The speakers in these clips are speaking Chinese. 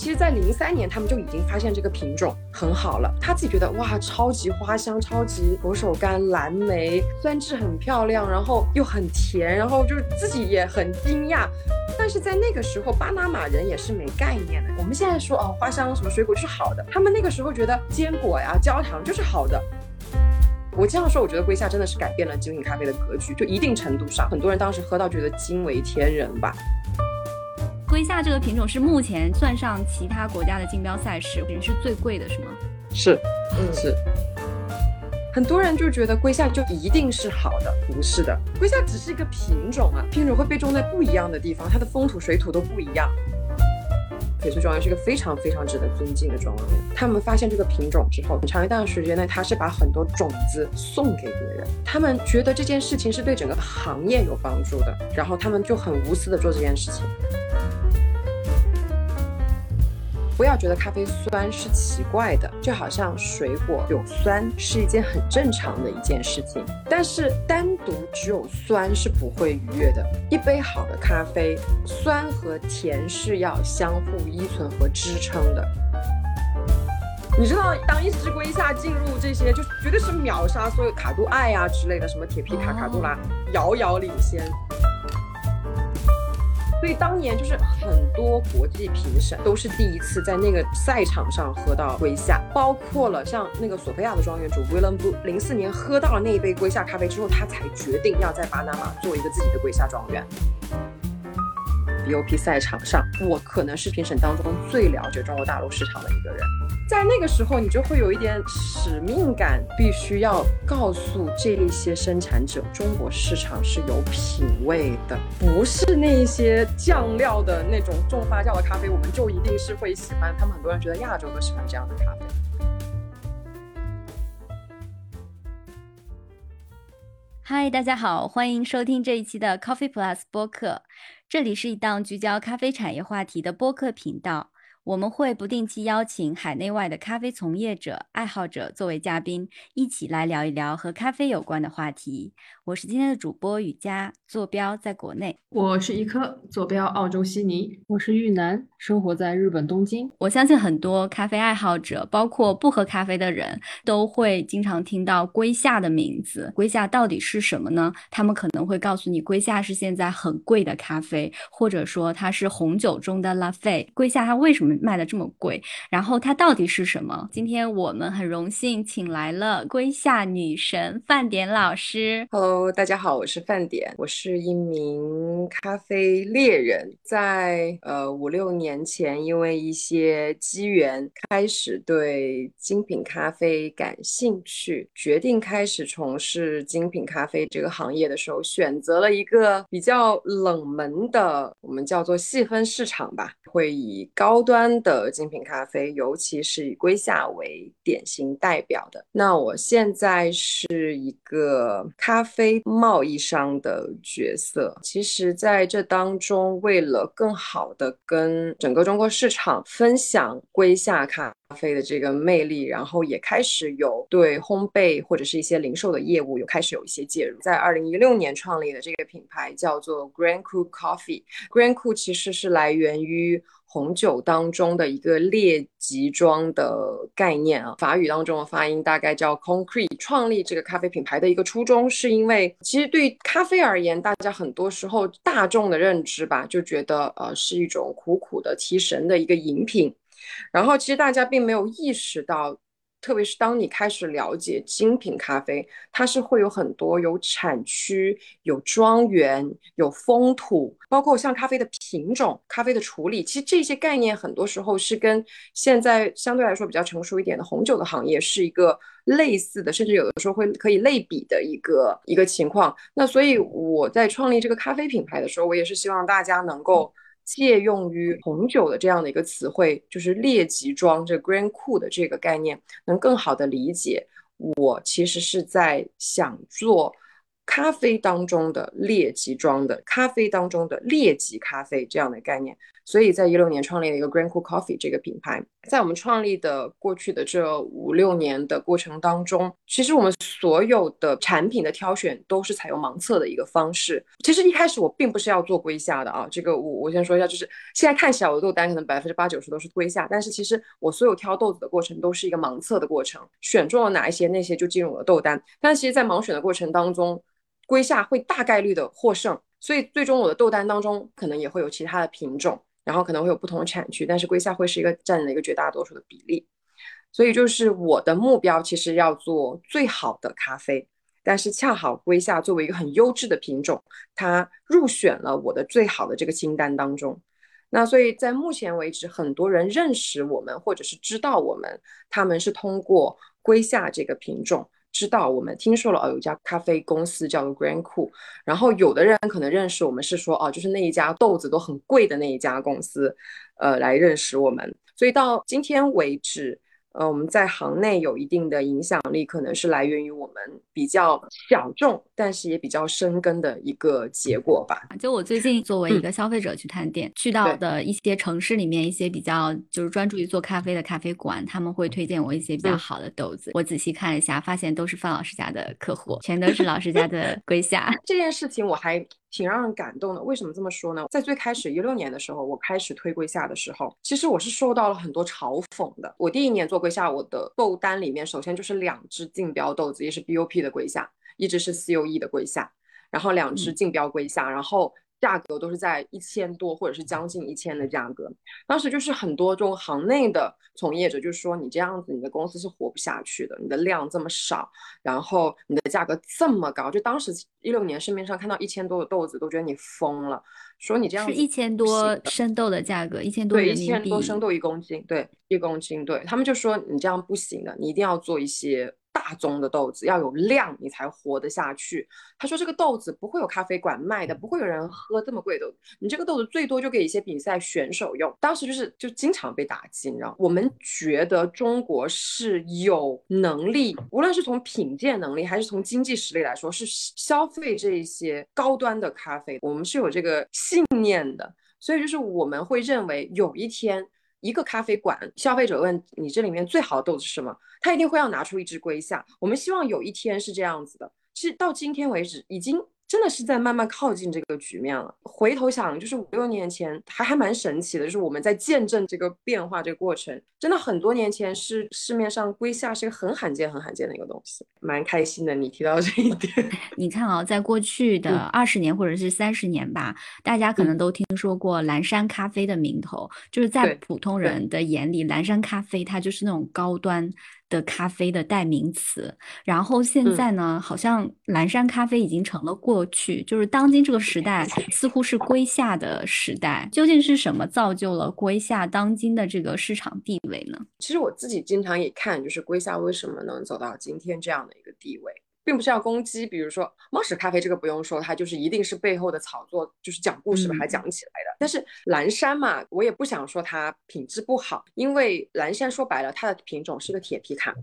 其实，在零三年，他们就已经发现这个品种很好了。他自己觉得哇，超级花香，超级佛手柑、蓝莓，酸质很漂亮，然后又很甜，然后就是自己也很惊讶。但是在那个时候，巴拿马人也是没概念的。我们现在说哦，花香什么水果是好的，他们那个时候觉得坚果呀、焦糖就是好的。我这样说，我觉得瑰夏真的是改变了精品咖啡的格局，就一定程度上，很多人当时喝到觉得惊为天人吧。龟夏这个品种是目前算上其他国家的竞标赛事，也是最贵的，是吗？是，嗯，是。很多人就觉得龟夏就一定是好的，不是的，龟夏只是一个品种啊，品种会被种在不一样的地方，它的风土水土都不一样。翡翠庄园是一个非常非常值得尊敬的庄园。他们发现这个品种之后，很长一段时间内，他是把很多种子送给别人。他们觉得这件事情是对整个行业有帮助的，然后他们就很无私的做这件事情。不要觉得咖啡酸是奇怪的，就好像水果有酸是一件很正常的一件事情。但是单独只有酸是不会愉悦的。一杯好的咖啡，酸和甜是要相互依存和支撑的。你知道，当一只龟下进入这些，就绝对是秒杀所有卡杜爱啊之类的，什么铁皮卡、卡杜拉，遥遥领先。所以当年就是很多国际评审都是第一次在那个赛场上喝到龟夏，包括了像那个索菲亚的庄园主 William Blue，零四年喝到了那一杯龟夏咖啡之后，他才决定要在巴拿马做一个自己的龟夏庄园。BOP 赛场上，我可能是评审当中最了解中国大陆市场的一个人。在那个时候，你就会有一点使命感，必须要告诉这一些生产者，中国市场是有品味的，不是那些酱料的那种重发酵的咖啡，我们就一定是会喜欢。他们很多人觉得亚洲都喜欢这样的咖啡。嗨，大家好，欢迎收听这一期的 Coffee Plus 播客，这里是一档聚焦咖啡产业话题的播客频道。我们会不定期邀请海内外的咖啡从业者、爱好者作为嘉宾，一起来聊一聊和咖啡有关的话题。我是今天的主播雨佳，坐标在国内；我是一颗，坐标澳洲悉尼；我是玉楠，生活在日本东京。我相信很多咖啡爱好者，包括不喝咖啡的人，都会经常听到龟夏的名字。龟夏到底是什么呢？他们可能会告诉你，龟夏是现在很贵的咖啡，或者说它是红酒中的拉菲。龟夏它为什么？卖的这么贵，然后它到底是什么？今天我们很荣幸请来了龟夏女神范典老师。Hello，大家好，我是范典，我是一名咖啡猎人，在呃五六年前，因为一些机缘，开始对精品咖啡感兴趣，决定开始从事精品咖啡这个行业的时候，选择了一个比较冷门的，我们叫做细分市场吧，会以高端。的精品咖啡，尤其是以龟夏为典型代表的。那我现在是一个咖啡非贸易商的角色。其实，在这当中，为了更好的跟整个中国市场分享龟夏咖啡的这个魅力，然后也开始有对烘焙或者是一些零售的业务有开始有一些介入。在二零一六年创立的这个品牌叫做 Grand Cru Coffee。Grand Cru 其实是来源于。红酒当中的一个列级装的概念啊，法语当中的发音大概叫 concrete。创立这个咖啡品牌的一个初衷，是因为其实对于咖啡而言，大家很多时候大众的认知吧，就觉得呃是一种苦苦的提神的一个饮品，然后其实大家并没有意识到。特别是当你开始了解精品咖啡，它是会有很多有产区、有庄园、有风土，包括像咖啡的品种、咖啡的处理，其实这些概念很多时候是跟现在相对来说比较成熟一点的红酒的行业是一个类似的，甚至有的时候会可以类比的一个一个情况。那所以我在创立这个咖啡品牌的时候，我也是希望大家能够。借用于红酒的这样的一个词汇，就是列级装这 Grand Cru 的这个概念，能更好的理解我其实是在想做咖啡当中的劣级装的咖啡当中的劣级咖啡这样的概念。所以在一六年创立了一个 Grand Cool Coffee 这个品牌。在我们创立的过去的这五六年的过程当中，其实我们所有的产品的挑选都是采用盲测的一个方式。其实一开始我并不是要做龟下的啊，这个我我先说一下，就是现在看起来我的豆单可能百分之八九十都是龟下，但是其实我所有挑豆子的过程都是一个盲测的过程，选中了哪一些，那些就进入了豆单。但其实，在盲选的过程当中，龟下会大概率的获胜，所以最终我的豆单当中可能也会有其他的品种。然后可能会有不同的产区，但是龟下会是一个占了一个绝大多数的比例，所以就是我的目标其实要做最好的咖啡，但是恰好龟下作为一个很优质的品种，它入选了我的最好的这个清单当中。那所以在目前为止，很多人认识我们或者是知道我们，他们是通过龟下这个品种。知道我们听说了哦，有一家咖啡公司叫做 Grand Cool，然后有的人可能认识我们是说哦，就是那一家豆子都很贵的那一家公司，呃，来认识我们，所以到今天为止。呃，我们在行内有一定的影响力，可能是来源于我们比较小众，但是也比较深根的一个结果吧。就我最近作为一个消费者去探店，去到的一些城市里面，一些比较就是专注于做咖啡的咖啡馆，他们会推荐我一些比较好的豆子。我仔细看一下，发现都是范老师家的客户，全都是老师家的 龟下。这件事情我还。挺让人感动的。为什么这么说呢？在最开始一六年的时候，我开始推龟下的时候，其实我是受到了很多嘲讽的。我第一年做龟下，我的豆单里面首先就是两只竞标豆子，一是 BOP 的龟下，一只是 COE 的龟下，然后两只竞标龟下，然后。价格都是在一千多或者是将近一千的价格，当时就是很多这种行内的从业者就说你这样子你的公司是活不下去的，你的量这么少，然后你的价格这么高，就当时一六年市面上看到一千多的豆子都觉得你疯了，说你这样是一千多生豆的价格，一千多对一千多生豆一公斤，对一公斤，对。他们就说你这样不行的，你一定要做一些。大宗的豆子要有量，你才活得下去。他说这个豆子不会有咖啡馆卖的，不会有人喝这么贵的。你这个豆子最多就给一些比赛选手用。当时就是就经常被打击，你知道？我们觉得中国是有能力，无论是从品鉴能力还是从经济实力来说，是消费这一些高端的咖啡，我们是有这个信念的。所以就是我们会认为有一天。一个咖啡馆，消费者问你这里面最好的豆子是什么，他一定会要拿出一只龟下。我们希望有一天是这样子的，其实到今天为止已经。真的是在慢慢靠近这个局面了。回头想，就是五六年前还还蛮神奇的，就是我们在见证这个变化这个过程。真的很多年前是市面上龟下是一个很罕见、很罕见的一个东西，蛮开心的。你提到这一点，你看啊，在过去的二十年或者是三十年吧，大家可能都听说过蓝山咖啡的名头，就是在普通人的眼里，蓝山咖啡它就是那种高端。的咖啡的代名词，然后现在呢，好像蓝山咖啡已经成了过去，就是当今这个时代似乎是归下的时代。究竟是什么造就了归下当今的这个市场地位呢？其实我自己经常也看，就是归下为什么能走到今天这样的一个地位。并不是要攻击，比如说猫屎咖啡这个不用说，它就是一定是背后的炒作，就是讲故事把它讲起来的。但是蓝山嘛，我也不想说它品质不好，因为蓝山说白了，它的品种是个铁皮卡，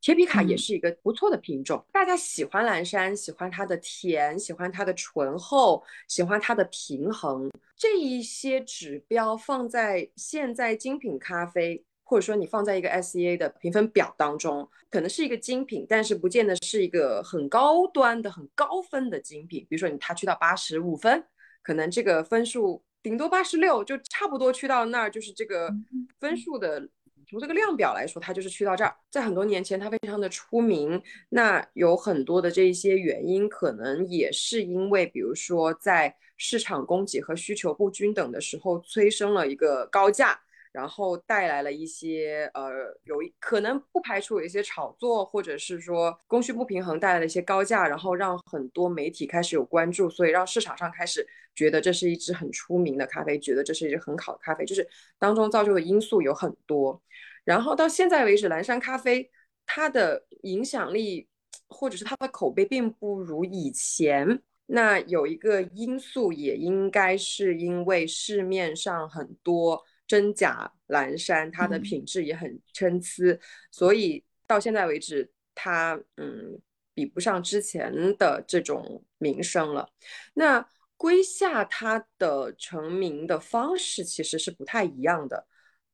铁皮卡也是一个不错的品种。大家喜欢蓝山，喜欢它的甜，喜欢它的醇厚，喜欢它的平衡，这一些指标放在现在精品咖啡。或者说你放在一个 S E A 的评分表当中，可能是一个精品，但是不见得是一个很高端的、很高分的精品。比如说你它去到八十五分，可能这个分数顶多八十六，就差不多去到那儿，就是这个分数的从这个量表来说，它就是去到这儿。在很多年前，它非常的出名，那有很多的这一些原因，可能也是因为，比如说在市场供给和需求不均等的时候，催生了一个高价。然后带来了一些呃，有可能不排除有一些炒作，或者是说供需不平衡带来了一些高价，然后让很多媒体开始有关注，所以让市场上开始觉得这是一支很出名的咖啡，觉得这是一支很好的咖啡，就是当中造就的因素有很多。然后到现在为止，蓝山咖啡它的影响力或者是它的口碑并不如以前。那有一个因素也应该是因为市面上很多。真假蓝山，它的品质也很参差，所以到现在为止，它嗯比不上之前的这种名声了。那龟夏它的成名的方式其实是不太一样的，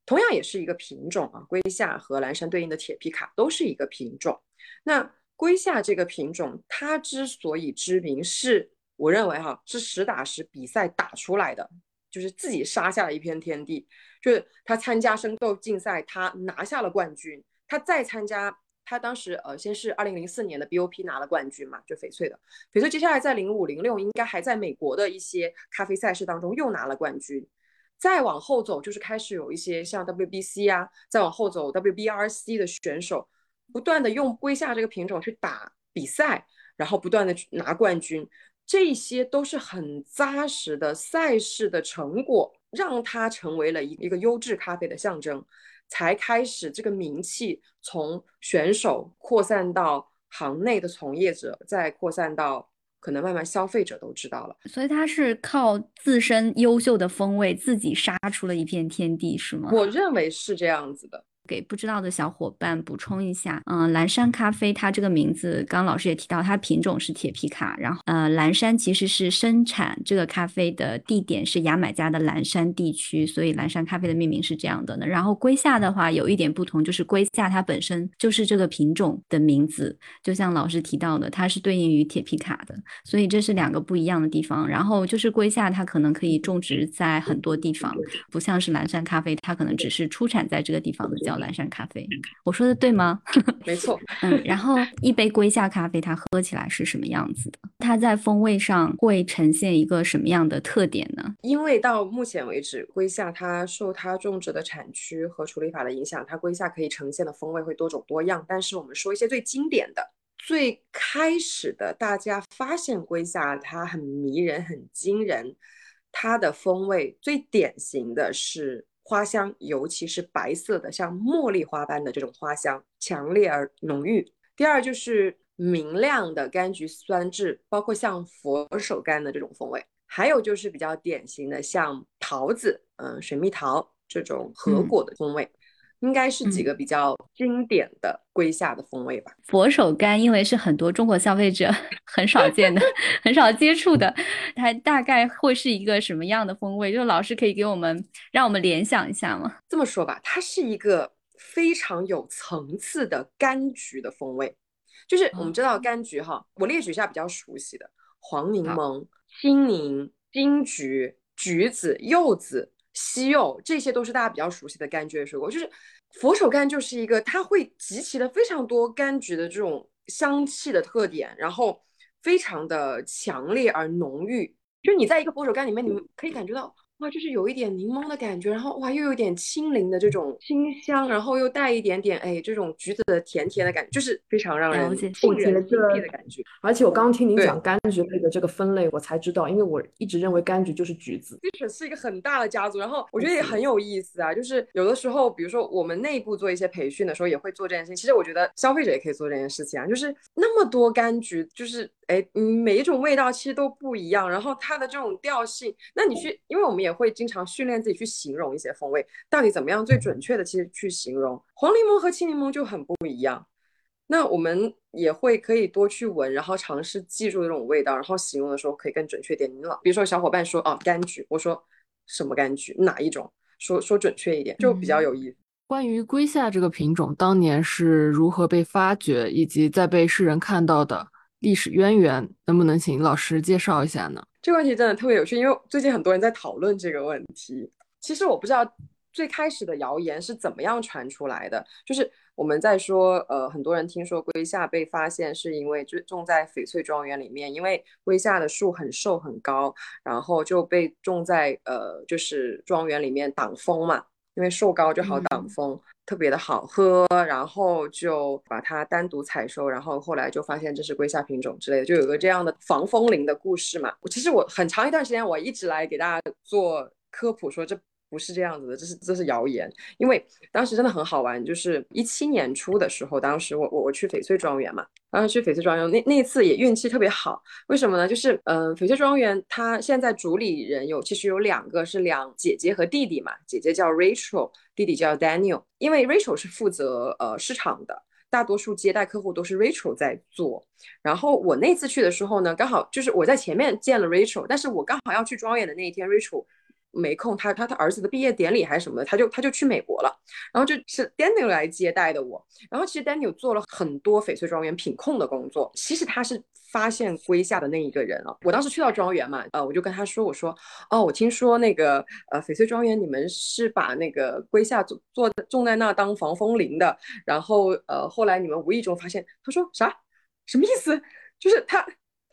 同样也是一个品种啊。龟夏和蓝山对应的铁皮卡都是一个品种。那龟夏这个品种，它之所以知名，是我认为哈是实打实比赛打出来的，就是自己杀下了一片天地。就是他参加生豆竞赛，他拿下了冠军。他再参加，他当时呃先是二零零四年的 BOP 拿了冠军嘛，就翡翠的翡翠。接下来在零五零六应该还在美国的一些咖啡赛事当中又拿了冠军。再往后走，就是开始有一些像 WBC 啊，再往后走 WBRC 的选手。不断的用龟夏这个品种去打比赛，然后不断的去拿冠军，这些都是很扎实的赛事的成果，让它成为了一一个优质咖啡的象征，才开始这个名气从选手扩散到行内的从业者，再扩散到可能慢慢消费者都知道了。所以它是靠自身优秀的风味自己杀出了一片天地，是吗？我认为是这样子的。给不知道的小伙伴补充一下，嗯，蓝山咖啡它这个名字，刚老师也提到，它品种是铁皮卡，然后呃，蓝山其实是生产这个咖啡的地点是牙买加的蓝山地区，所以蓝山咖啡的命名是这样的呢。然后龟夏的话有一点不同，就是龟夏它本身就是这个品种的名字，就像老师提到的，它是对应于铁皮卡的，所以这是两个不一样的地方。然后就是龟夏它可能可以种植在很多地方，不像是蓝山咖啡，它可能只是出产在这个地方的叫叫。蓝山咖啡，我说的对吗？没错，嗯，然后一杯瑰夏咖啡，它喝起来是什么样子的？它在风味上会呈现一个什么样的特点呢？因为到目前为止，瑰夏它受它种植的产区和处理法的影响，它瑰夏可以呈现的风味会多种多样。但是我们说一些最经典的、最开始的，大家发现瑰夏它很迷人、很惊人，它的风味最典型的是。花香，尤其是白色的，像茉莉花般的这种花香，强烈而浓郁。第二就是明亮的柑橘酸质，包括像佛手柑的这种风味。还有就是比较典型的，像桃子，嗯，水蜜桃这种核果的风味。应该是几个比较经典的龟夏的风味吧。佛手柑，因为是很多中国消费者 很少见的、很少接触的，它大概会是一个什么样的风味？就是老师可以给我们让我们联想一下吗？这么说吧，它是一个非常有层次的柑橘的风味。就是我们知道柑橘哈，我列举一下比较熟悉的：黄柠檬、青柠、金桔、橘子、柚子。西柚，这些都是大家比较熟悉的柑橘类水果。就是佛手柑，就是一个它会集齐了非常多柑橘的这种香气的特点，然后非常的强烈而浓郁。就你在一个佛手柑里面，你们可以感觉到。哇，就是有一点柠檬的感觉，然后哇，又有点清灵的这种清香，然后又带一点点哎，这种橘子的甜甜的感觉，就是非常让人沁人心脾的感觉。而且我刚刚听您讲柑橘类的这个分类，我才知道，因为我一直认为柑橘就是橘子。其实是一个很大的家族，然后我觉得也很有意思啊。就是有的时候，比如说我们内部做一些培训的时候，也会做这件事情。其实我觉得消费者也可以做这件事情啊，就是那么多柑橘，就是哎，每一种味道其实都不一样，然后它的这种调性，那你去，因为我们也会经常训。练自己去形容一些风味，到底怎么样最准确的？其实去形容黄柠檬和青柠檬就很不一样。那我们也会可以多去闻，然后尝试记住这种味道，然后形容的时候可以更准确点。你老比如说小伙伴说哦柑橘，我说什么柑橘？哪一种？说说准确一点，就比较有意思。关于龟夏这个品种当年是如何被发掘，以及在被世人看到的历史渊源，能不能请老师介绍一下呢？这个问题真的特别有趣，因为最近很多人在讨论这个问题。其实我不知道最开始的谣言是怎么样传出来的，就是我们在说，呃，很多人听说龟夏被发现是因为就种在翡翠庄园里面，因为龟夏的树很瘦很高，然后就被种在呃就是庄园里面挡风嘛，因为瘦高就好挡风。特别的好喝，然后就把它单独采收，然后后来就发现这是龟夏品种之类的，就有个这样的防风铃的故事嘛。我其实我很长一段时间我一直来给大家做科普，说这。不是这样子的，这是这是谣言。因为当时真的很好玩，就是一七年初的时候，当时我我我去翡翠庄园嘛，当时去翡翠庄园那那次也运气特别好。为什么呢？就是嗯，翡翠庄园它现在主理人有其实有两个，是两姐姐和弟弟嘛。姐姐叫 Rachel，弟弟叫 Daniel。因为 Rachel 是负责呃市场的，大多数接待客户都是 Rachel 在做。然后我那次去的时候呢，刚好就是我在前面见了 Rachel，但是我刚好要去庄园的那一天，Rachel。没空，他他他儿子的毕业典礼还是什么的，他就他就去美国了，然后就是 Daniel 来接待的我，然后其实 Daniel 做了很多翡翠庄园品控的工作，其实他是发现龟下的那一个人啊。我当时去到庄园嘛，呃，我就跟他说，我说，哦，我听说那个呃翡翠庄园你们是把那个龟下做做种在那当防风林的，然后呃后来你们无意中发现，他说啥？什么意思？就是他。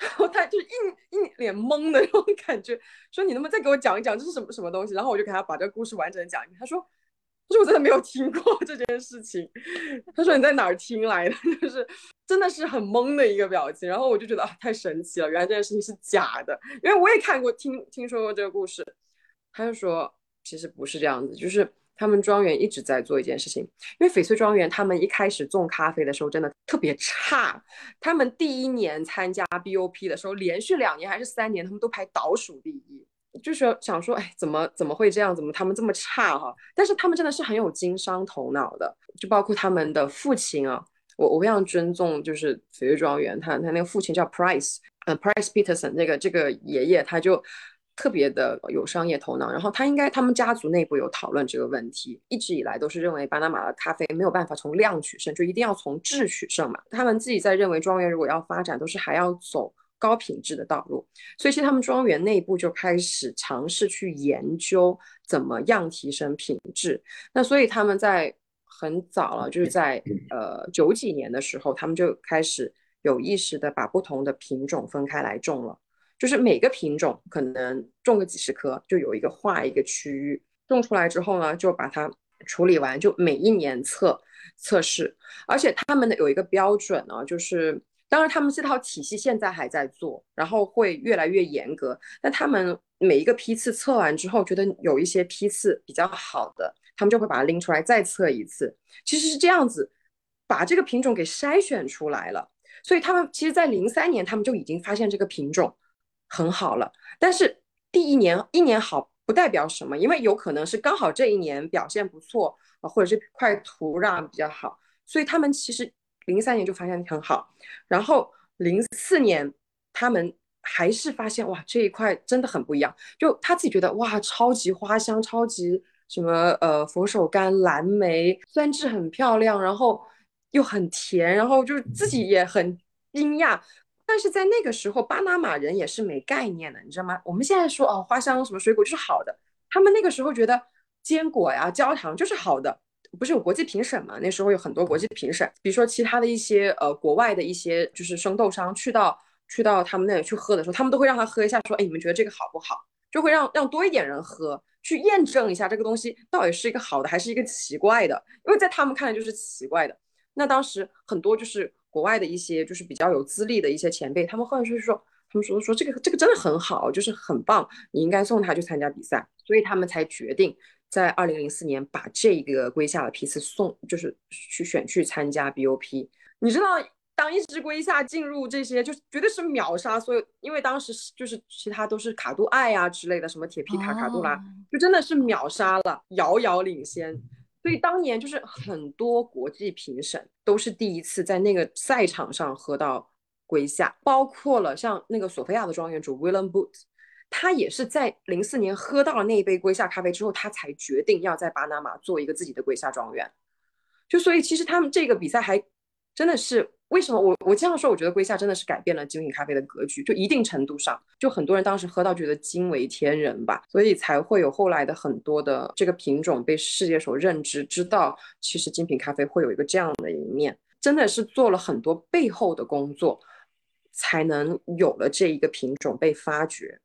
然后他就一一脸懵的那种感觉，说你能不能再给我讲一讲这是什么什么东西？然后我就给他把这个故事完整的讲一遍。他说，他说我真的没有听过这件事情。他说你在哪儿听来的？就是真的是很懵的一个表情。然后我就觉得啊，太神奇了，原来这件事情是假的，因为我也看过听听说过这个故事。他就说其实不是这样子，就是。他们庄园一直在做一件事情，因为翡翠庄园他们一开始种咖啡的时候真的特别差。他们第一年参加 BOP 的时候，连续两年还是三年，他们都排倒数第一。就是想说，哎，怎么怎么会这样？怎么他们这么差哈？但是他们真的是很有经商头脑的，就包括他们的父亲啊，我我非常尊重，就是翡翠庄园，他他那个父亲叫 Price，呃，Price Peterson，那个这个爷爷他就。特别的有商业头脑，然后他应该他们家族内部有讨论这个问题，一直以来都是认为巴拿马的咖啡没有办法从量取胜，就一定要从质取胜嘛。他们自己在认为庄园如果要发展，都是还要走高品质的道路，所以其实他们庄园内部就开始尝试去研究怎么样提升品质。那所以他们在很早了，就是在呃九几年的时候，他们就开始有意识的把不同的品种分开来种了。就是每个品种可能种个几十棵，就有一个划一个区域，种出来之后呢，就把它处理完，就每一年测测试。而且他们的有一个标准呢，就是当然他们这套体系现在还在做，然后会越来越严格。那他们每一个批次测完之后，觉得有一些批次比较好的，他们就会把它拎出来再测一次。其实是这样子，把这个品种给筛选出来了。所以他们其实，在零三年他们就已经发现这个品种。很好了，但是第一年一年好不代表什么，因为有可能是刚好这一年表现不错啊，或者是块土壤比较好，所以他们其实零三年就发现很好，然后零四年他们还是发现哇这一块真的很不一样，就他自己觉得哇超级花香，超级什么呃佛手柑、蓝莓，酸质很漂亮，然后又很甜，然后就自己也很惊讶。但是在那个时候，巴拿马人也是没概念的，你知道吗？我们现在说哦，花香什么水果就是好的，他们那个时候觉得坚果呀、焦糖就是好的，不是有国际评审嘛？那时候有很多国际评审，比如说其他的一些呃国外的一些就是生豆商去到去到他们那里去喝的时候，他们都会让他喝一下，说哎，你们觉得这个好不好？就会让让多一点人喝，去验证一下这个东西到底是一个好的还是一个奇怪的，因为在他们看来就是奇怪的。那当时很多就是。国外的一些就是比较有资历的一些前辈，他们后来就是说，他们说说这个这个真的很好，就是很棒，你应该送他去参加比赛，所以他们才决定在二零零四年把这个龟下的批次送，就是去选去参加 BOP。你知道，当一只龟下进入这些，就绝对是秒杀所有，因为当时就是其他都是卡杜艾呀之类的，什么铁皮卡卡杜拉，就真的是秒杀了，遥遥领先。所以当年就是很多国际评审都是第一次在那个赛场上喝到龟下，包括了像那个索菲亚的庄园主 William Booth，他也是在零四年喝到了那一杯龟下咖啡之后，他才决定要在巴拿马做一个自己的龟下庄园。就所以其实他们这个比赛还真的是。为什么我我这样说？我觉得龟夏真的是改变了精品咖啡的格局，就一定程度上，就很多人当时喝到觉得惊为天人吧，所以才会有后来的很多的这个品种被世界所认知，知道其实精品咖啡会有一个这样的一面，真的是做了很多背后的工作，才能有了这一个品种被发掘。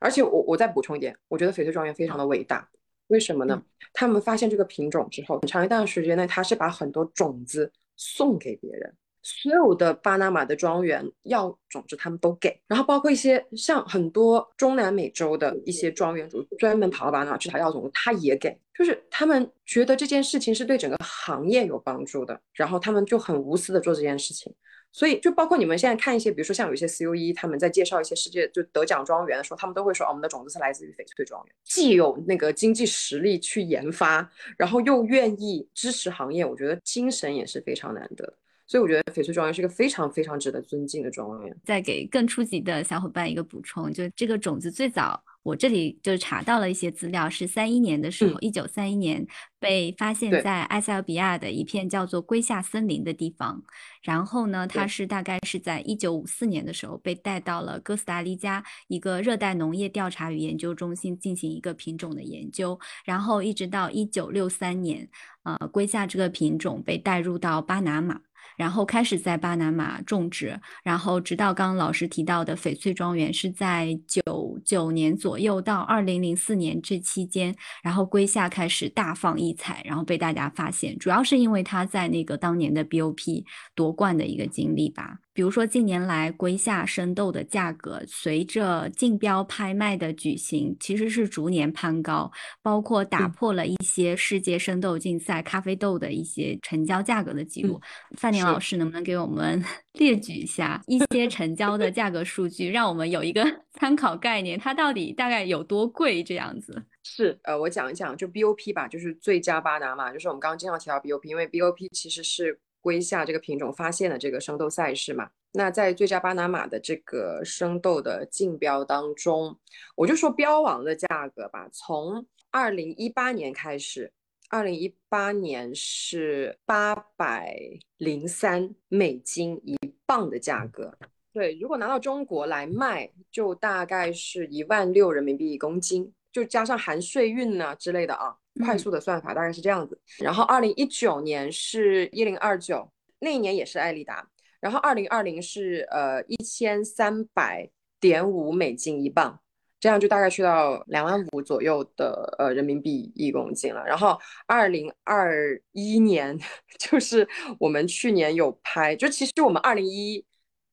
而且我我再补充一点，我觉得翡翠庄园非常的伟大，为什么呢？他们发现这个品种之后，很长一段时间内，他是把很多种子送给别人。所有的巴拿马的庄园要种子，他们都给，然后包括一些像很多中南美洲的一些庄园主，专门跑到巴拿马去讨要种子，他也给，就是他们觉得这件事情是对整个行业有帮助的，然后他们就很无私的做这件事情，所以就包括你们现在看一些，比如说像有一些 CUE，他们在介绍一些世界就得奖庄园的时候，他们都会说，哦我们的种子是来自于翡翠庄园，既有那个经济实力去研发，然后又愿意支持行业，我觉得精神也是非常难得的。所以我觉得翡翠庄园是一个非常非常值得尊敬的庄园。再给更初级的小伙伴一个补充，就这个种子最早我这里就查到了一些资料，是三一年的时候，一九三一年被发现在埃塞俄比亚的一片叫做龟下森林的地方。然后呢，它是大概是在一九五四年的时候被带到了哥斯达黎加一个热带农业调查与研究中心进行一个品种的研究，然后一直到一九六三年，呃，龟下这个品种被带入到巴拿马。然后开始在巴拿马种植，然后直到刚刚老师提到的翡翠庄园是在九九年左右到二零零四年这期间，然后圭下开始大放异彩，然后被大家发现，主要是因为他在那个当年的 BOP 夺冠的一个经历吧。比如说近年来龟下生豆的价格随着竞标拍卖的举行，其实是逐年攀高，包括打嗯破了一些世界生豆竞赛咖啡豆的一些成交价格的记录。范宁老师能不能给我们 列举一下一些成交的价格数据，让我们有一个 参考概念，它到底大概有多贵这样子？是，呃，我讲一讲，就 BOP 吧，就是最佳巴拿马，就是我们刚刚经常提到 BOP，因为 BOP 其实是归下这个品种发现的这个生豆赛事嘛。那在最佳巴拿马的这个生豆的竞标当中，我就说标王的价格吧，从二零一八年开始，二零一八年是八百零三美金一磅的价格。对，如果拿到中国来卖，就大概是一万六人民币一公斤，就加上含税运呢、之类的啊，快嗯速的算法大概是这样子。然后二零一九年是一零二九，那一年也是艾丽达。然后二零二零是呃一千三百点五美金一磅，这样就大概去到两万五左右的呃人民币一公斤了。然后二零二一年 就是我们去年有拍，就其实我们二零一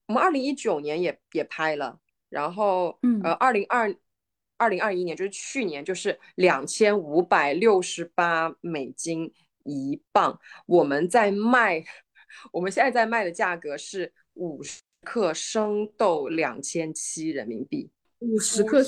我们二零一九年也也拍了，然后嗯呃二零二二零二一年就是去年就是两千五百六十八美金一磅，我们在卖，我们现在在卖的价格是五十克生豆两千七人民币，五十克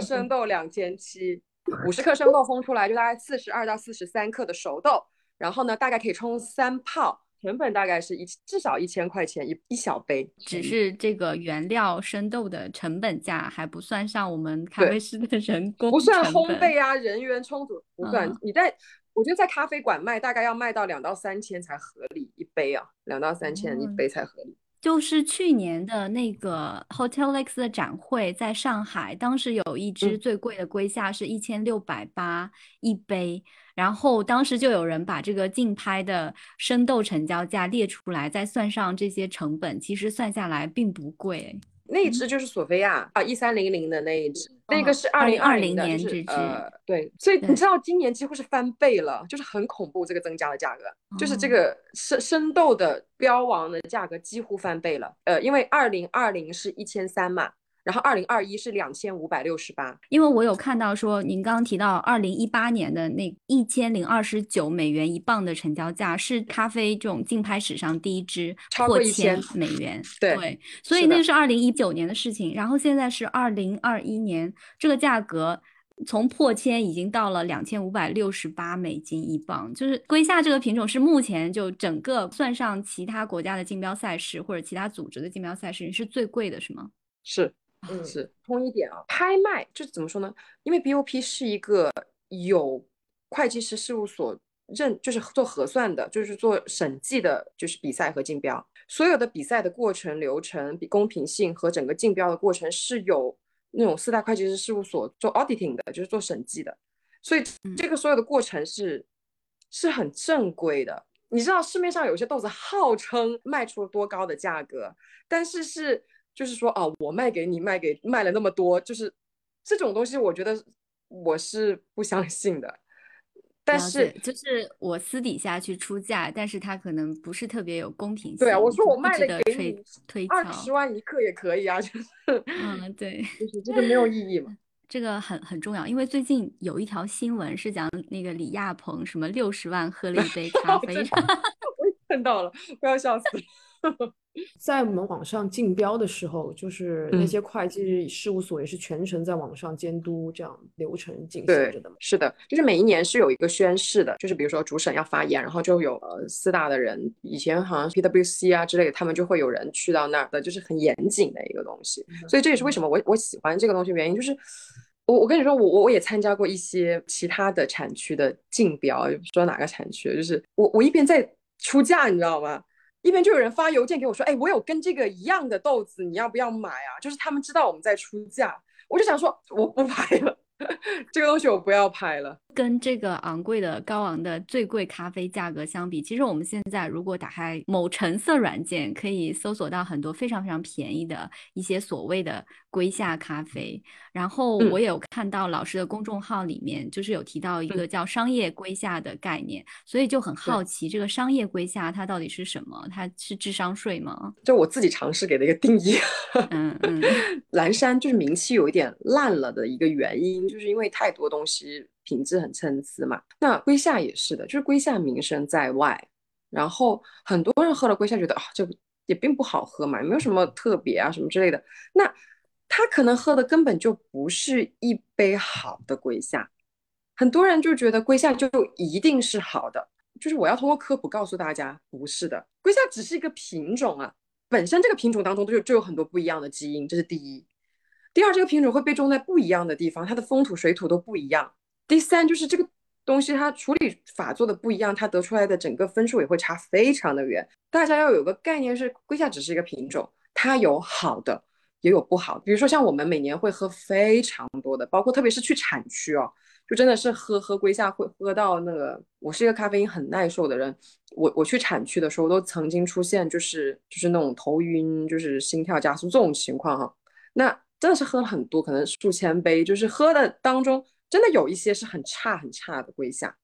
生豆两千七，五十克生豆烘出来就大概四十二到四十三克的熟豆，然后呢大概可以冲三泡，成本大概是一至少一千块钱一一小杯，只是这个原料生豆的成本价还不算上我们咖啡师的人工不算烘焙啊，人员充足不算。嗯你在，我觉得在咖啡馆卖大概要卖到两到三千才合理一杯啊，两到三千一哦杯才合理。就是去年的那个 Hotel X 的展会，在上海，当时有一支嗯最贵的龟夏是一千六百八一杯，然后当时就有人把这个竞拍的生豆成交价列出来，再算上这些成本，其实算下来并不贵。那一只就是索菲亚啊，一三零零的那一只，那哦个是二零二零2020的，就是年这只呃，对，所以你知道今年几乎是翻倍了，就是很恐怖这个增加的价格，就是这哦个生生豆的标王的价格几乎翻倍了，呃，因为二零二零是一千三嘛，然后二零二一是两千五百六十八，因为我有看到说，您刚刚提到二零一八年的那一千零二十九美元一磅的成交价，是咖啡这种竞拍史上第一支超过破千美元。对所以那个是二零一九年的事情，然后现在是二零二一年，这个价格从破千已经到了两千五百六十八美金一磅。就是龟下这个品种是目前就整个算上其他国家的竞标赛事或者其他组织的竞标赛事是最贵的，是吗？是。嗯是通一点啊，拍卖就是怎么说呢？因为 BOP 是一个有会计师事务所认，就是做核算的，就是做审计的，就是比赛和竞标。所有的比赛的过程流程、比公平性和整个竞标的过程是有那种四大会计师事务所做 auditing 的，就是做审计的。所以这个所有的过程是是很正规的。你知道市面上有些豆子号称卖出了多高的价格，但是是就是说啊，我卖给你卖给卖了那么多，就是这种东西，我觉得我是不相信的。但是就是我私底下去出价，但是它可能不是特别有公平性。对啊，我说我卖的推了给你推二十万一克也可以啊，就是嗯，对，就是这个没有意义嘛。这个很很重要，因为最近有一条新闻是讲那个李亚鹏什么六十万喝了一杯咖 啡，我也看到了，我要笑死了。在我们网上竞标的时候，就是那嗯些会计事务所也是全程在网上监督这样流程进行着的嘛。是的，就是每一年是有一个宣誓的，就是比如说主审要发言，然后就有呃四大的人，以前好像 PwC 啊之类的，他们就会有人去到那儿的，就是很严谨的一个东西。所以这也是为什么我我喜欢这个东西原因，就是我我跟你说，我我我也参加过一些其他的产区的竞标，就不说哪个产区，就是我我一边在出价，你知道吗？一边就有人发邮件给我说，哎，我有跟这个一样的豆子，你要不要买啊？就是他们知道我们在出价，我就想说，我不拍了，这个东西我不要拍了。跟这个昂贵的、高昂的最贵咖啡价格相比，其实我们现在如果打开某橙色软件，可以搜索到很多非常非常便宜的一些所谓的瑰夏咖啡。然后嗯我也有看到老师的公众号里面，就是有提到一个叫商业瑰夏的概念，所以就很好奇，这个商业瑰夏它到底是什么？它是智商税吗？就我自己尝试给的一个定义，嗯嗯 蓝山就是名气有一点烂了的一个原因，就是因为太多东西品质很参差嘛。那瑰夏也是的，就是瑰夏名声在外，然后很多人喝了瑰夏觉得啊，这也并不好喝嘛，也没有什么特别啊什么之类的。那他可能喝的根本就不是一杯好的瑰夏，很多人就觉得瑰夏就一定是好的。就是我要通过科普告诉大家，不是的，瑰夏只是一个品种啊，本身这个品种当中就就有很多不一样的基因，这是第一。第二，这个品种会被种在不一样的地方，它的风土水土都不一样。第三，就是这个东西它处理法做的不一样，它得出来的整个分数也会差非常的远。大家要有个概念是，瑰夏只是一个品种，它有好的，也有不好。比如说像我们每年会喝非常多的，包括特别是去产区哦，就真的是喝喝瑰夏会喝到那个。我是一个咖啡因很耐受的人，我我去产区的时候都曾经出现就是就是那种头晕，就是心跳加速这种情况哈。那真的是喝了很多，可能数千杯，就是喝的当中真的有一些是很差很差的瑰夏。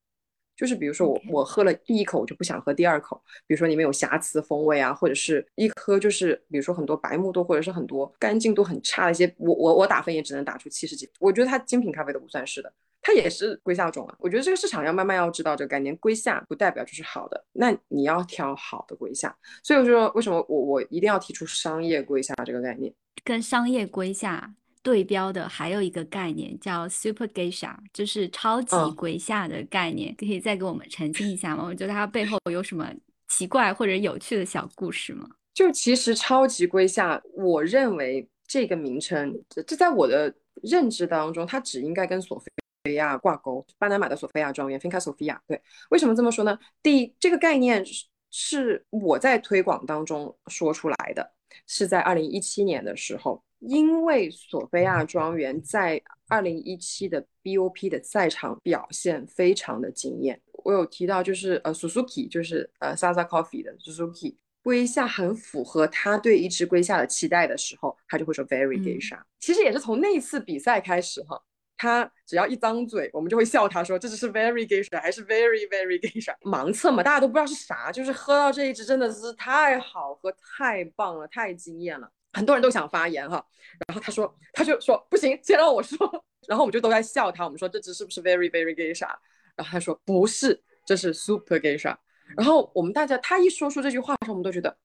就是比如说我我喝了第一口，我就不想喝第二口。比如说里面有瑕疵风味啊，或者是一喝就是比如说很多白木多，或者是很多干净度很差的一些，我我我打分也只能打出七十几。我觉得它精品咖啡都不算是的，它也是归下种啊。我觉得这个市场要慢慢要知道这个概念，归下不代表就是好的，那你要挑好的归下。所以我说为什么我我一定要提出商业归下这个概念。跟商业归下对标的还有一个概念叫 Super Geisha，就是超级归下的概念，可以再给我们澄清一下吗？我觉得它背后有什么奇怪或者有趣的小故事吗？就其实超级归下，我认为这个名称，这这在我的认知当中，它只应该跟索菲亚挂钩。巴拿马的索菲亚庄园 （Finca Sofia）。对，为什么这么说呢？第一，这个概念是是我在推广当中说出来的，是在二零一七年的时候，因为索菲亚庄园在二零一七的 BOP 的赛场表现非常的惊艳。我有提到，就是呃，Suzuki，就是呃，Sasa Coffee 的 Suzuki。龟下很符合他对一只龟下的期待的时候，他就会说 very 嗯 geisha。其实也是从那次比赛开始哈，他只要一张嘴，我们就会笑他说这只是 very geisha 还是 very very geisha。盲测嘛，大家都不知道是啥，就是喝到这一支真的是太好喝、太棒了、太惊艳了，很多人都想发言哈。然后他说，他就说不行，先让我说。然后我们就都在笑他，我们说这支是不是 very very geisha？然后他说不是，这是 super geisha。然后我们大家，他一说出这句话的时候，我们都觉得，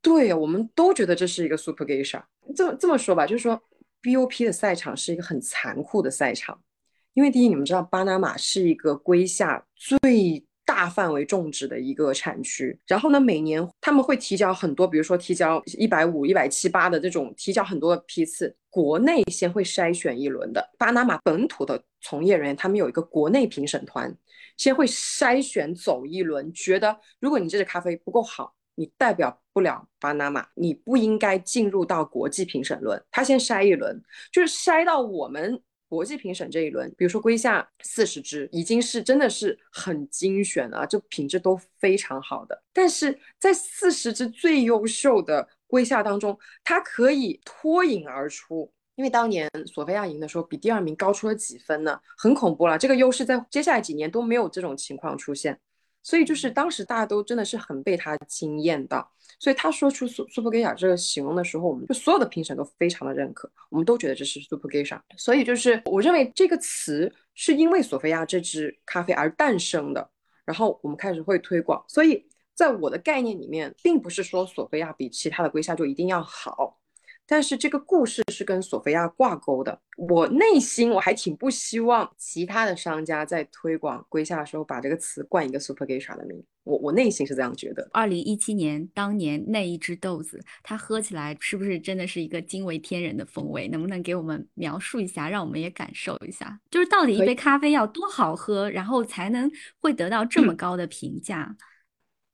对，我们都觉得这是一个 super geisha。这么这么说吧，就是说 BOP 的赛场是一个很残酷的赛场，因为第一，你们知道巴拿马是一个瑰夏最大范围种植的一个产区，然后呢，每年他们会提交很多，比如说提交一百五、一百七八的这种提交很多的批次，国内先会筛选一轮的，巴拿马本土的从业人员，他们有一个国内评审团。先会筛选走一轮，觉得如果你这支咖啡不够好，你代表不了巴拿马，你不应该进入到国际评审轮。他先筛一轮，就是筛到我们国际评审这一轮。比如说归夏四十支，已经是真的是很精选了，这品质都非常好的。但是在四十支最优秀的瑰夏当中，它可以脱颖而出。因为当年索菲亚赢的时候，比第二名高出了几分呢，很恐怖了。这个优势在接下来几年都没有这种情况出现，所以就是当时大家都真的是很被他惊艳到。所以他说出 super geisha 这个形容的时候，我们就所有的评审都非常的认可，我们都觉得这是 super geisha。所以就是我认为这个词是因为索菲亚这支咖啡而诞生的，然后我们开始会推广。所以在我的概念里面，并不是说索菲亚比其他的瑰夏就一定要好。但是这个故事是跟索菲亚挂钩的，我内心我还挺不希望其他的商家在推广瑰夏的时候把这个词冠一个 Super Geisha 的名，我我内心是这样觉得。二零一七年当年那一只豆子，它喝起来是不是真的是一个惊为天人的风味？能不能给我们描述一下，让我们也感受一下？就是到底一杯咖啡要多好喝，然后才能会得到这么高的评价？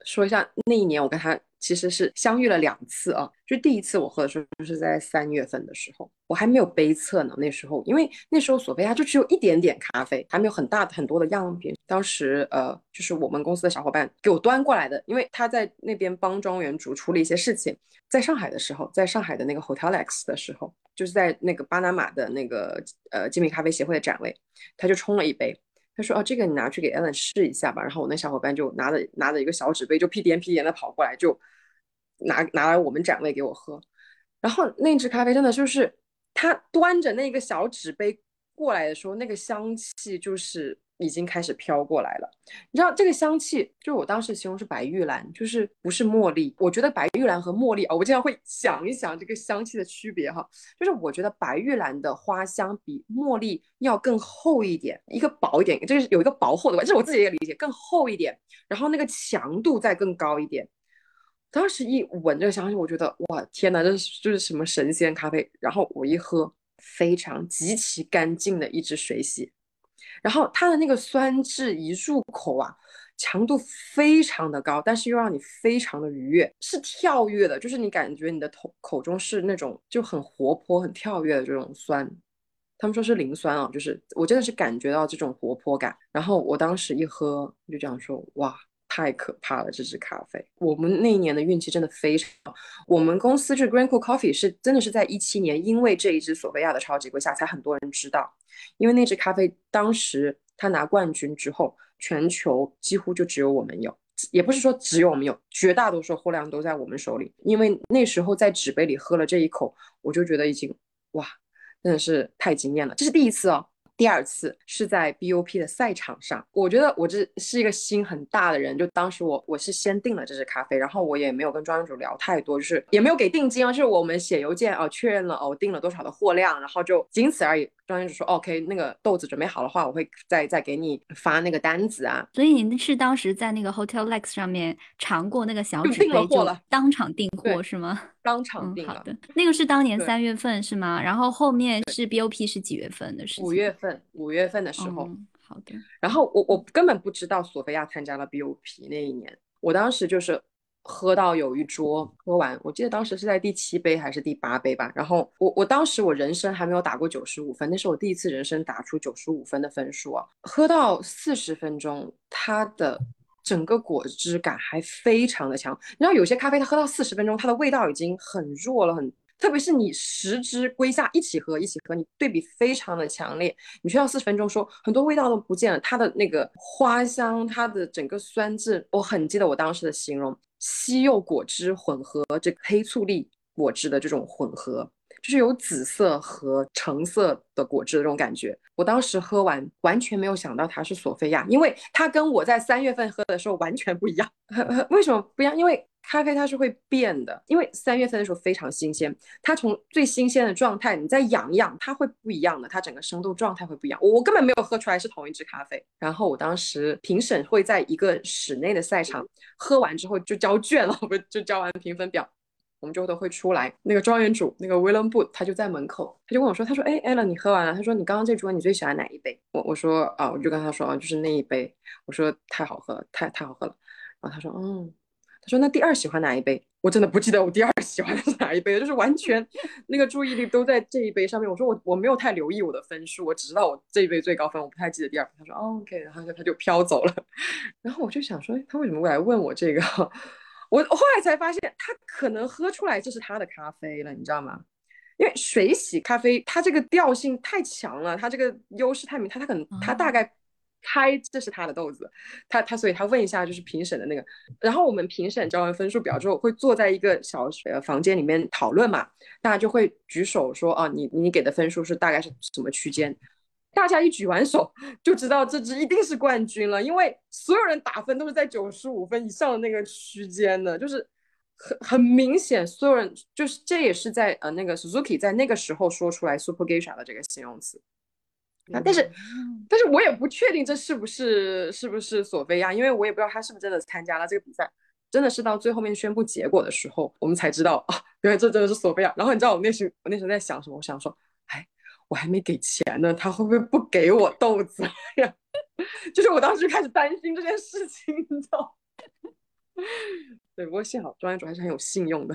说一下那一年我跟他。其实是相遇了两次啊，就第一次我喝的时候是在三月份的时候，我还没有杯测呢。那时候因为那时候索菲亚就只有一点点咖啡，还没有很大很多的样品。当时呃，就是我们公司的小伙伴给我端过来的，因为他在那边帮庄园主处理一些事情。在上海的时候，在上海的那个 Hotel X 的时候，就是在那个巴拿马的那个呃精品咖啡协会的展位，他就冲了一杯。他说：“哦，这个你拿去给 Ellen 试一下吧。”然后我那小伙伴就拿着拿着一个小纸杯，就屁颠屁颠的跑过来，就拿拿来我们展位给我喝。然后那支咖啡真的就是他端着那个小纸杯过来的时候，那个香气就是。已经开始飘过来了，你知道这个香气，就我当时形容是白玉兰，就是不是茉莉。我觉得白玉兰和茉莉啊，我经常会想一想这个香气的区别哈，就是我觉得白玉兰的花香比茉莉要更厚一点，一个薄一点，就是有一个薄厚的，这我自己的理解，更厚一点，然后那个强度再更高一点。当时一闻这个香气，我觉得哇天哪，这是就是什么神仙咖啡。然后我一喝，非常极其干净的一支水洗。然后它的那个酸质一入口啊，强度非常的高，但是又让你非常的愉悦，是跳跃的，就是你感觉你的头口中是那种就很活泼、很跳跃的这种酸。他们说是磷酸啊，就是我真的是感觉到这种活泼感。然后我当时一喝就这样说，哇，太可怕了，这支咖啡。我们那一年的运气真的非常好，我们公司这 Greenco Coffee 是真的是在一七年，因为这一支索菲亚的超级瑰夏才很多人知道。因为那支咖啡当时他拿冠军之后，全球几乎就只有我们有，也不是说只有我们有，绝大多数货量都在我们手里。因为那时候在纸杯里喝了这一口，我就觉得已经哇，真的是太惊艳了。这是第一次哦。第二次是在 BOP 的赛场上，我觉得我这是一个心很大的人，就当时我我是先订了这支咖啡，然后我也没有跟庄园主聊太多，就是也没有给定金啊，就是我们写邮件啊确认了哦，我订了多少的货量，然后就仅此而已。庄园主说 OK，那个豆子准备好的话，我会再再给你发那个单子啊。所以您是当时在那个 Hotel Lex 上面尝过那个小纸杯，就当场订货是吗？当 场订了。好的，那个是当年三月份是吗？然后后面是 BOP 是几月份的事情？五月份，五月份的时候。好的。然后我我根本不知道索菲亚参加了 BOP 那一年，我当时就是。喝到有一桌，喝完，我记得当时是在第七杯还是第八杯吧。然后我我当时我人生还没有打过九十五分，那是我第一次人生打出九十五分的分数啊。喝到四十分钟，他的整个果汁感还非常的强。你知道有些咖啡它喝到四十分钟，它的味道已经很弱了，很特别是你十支归下一起喝一起喝，你对比非常的强烈。你去到四十分钟，说很多味道都不见了，它的那个花香，它的整个酸质，我很记得我当时的形容。西柚果汁混合这个黑醋栗果汁的这种混合，就是有紫色和橙色的果汁的这种感觉。我当时喝完，完全没有想到它是索菲亚，因为它跟我在三月份喝的时候完全不一样。为什么不一样？因为咖啡它是会变的，因为三月份的时候非常新鲜，它从最新鲜的状态，你再养一养，它会不一样的，它整个生豆状态会不一样。我根本没有喝出来是同一支咖啡。然后我当时评审会在一个室内的赛场，喝完之后就交卷了，我就交完评分表，我们就都会出来。那个庄园主那个 William Boot 他就在门口，他就问我说：“他说，哎，Ella，你喝完了？他说你刚刚这桌你最喜欢哪一杯？”我我说啊，我就跟他说啊，就是那一杯。我说太好喝了，太太好喝了。然后他说嗯。他说：“那第二喜欢哪一杯？我真的不记得我第二喜欢的是哪一杯，就是完全那个注意力都在这一杯上面。我说我我没有太留意我的分数，我只知道我这一杯最高分，我不太记得第二。他说：“OK。”然后他就飘走了。然后我就想说，他为什么会来问我这个？我后来才发现，他可能喝出来这是他的咖啡了，你知道吗？因为水洗咖啡它这个调性太强了，它这个优势太明，他他可能他大概。猜这是他的豆子，他他所以他问一下就是评审的那个，然后我们评审交完分数表之后会坐在一个小呃房间里面讨论嘛，大家就会举手说啊你你给的分数是大概是什么区间，大家一举完手 就知道这支一定是冠军了，因为所有人打分都是在九十五分以上的那个区间的，就是很很明显，所有人就是这也是在呃那个 Suzuki 在那个时候说出来 Super Geisha 的这个形容词。啊，但是，但是我也不确定这是不是是不是索菲亚，因为我也不知道他是不是真的参加了这个比赛，真的是到最后面宣布结果的时候，我们才知道啊，原来这真的是索菲亚。然后你知道我那时我那时候在想什么？我想说，哎，我还没给钱呢，他会不会不给我豆子呀？就是我当时开始担心这件事情，你知道？对，不过幸好专业主还是很有信用的。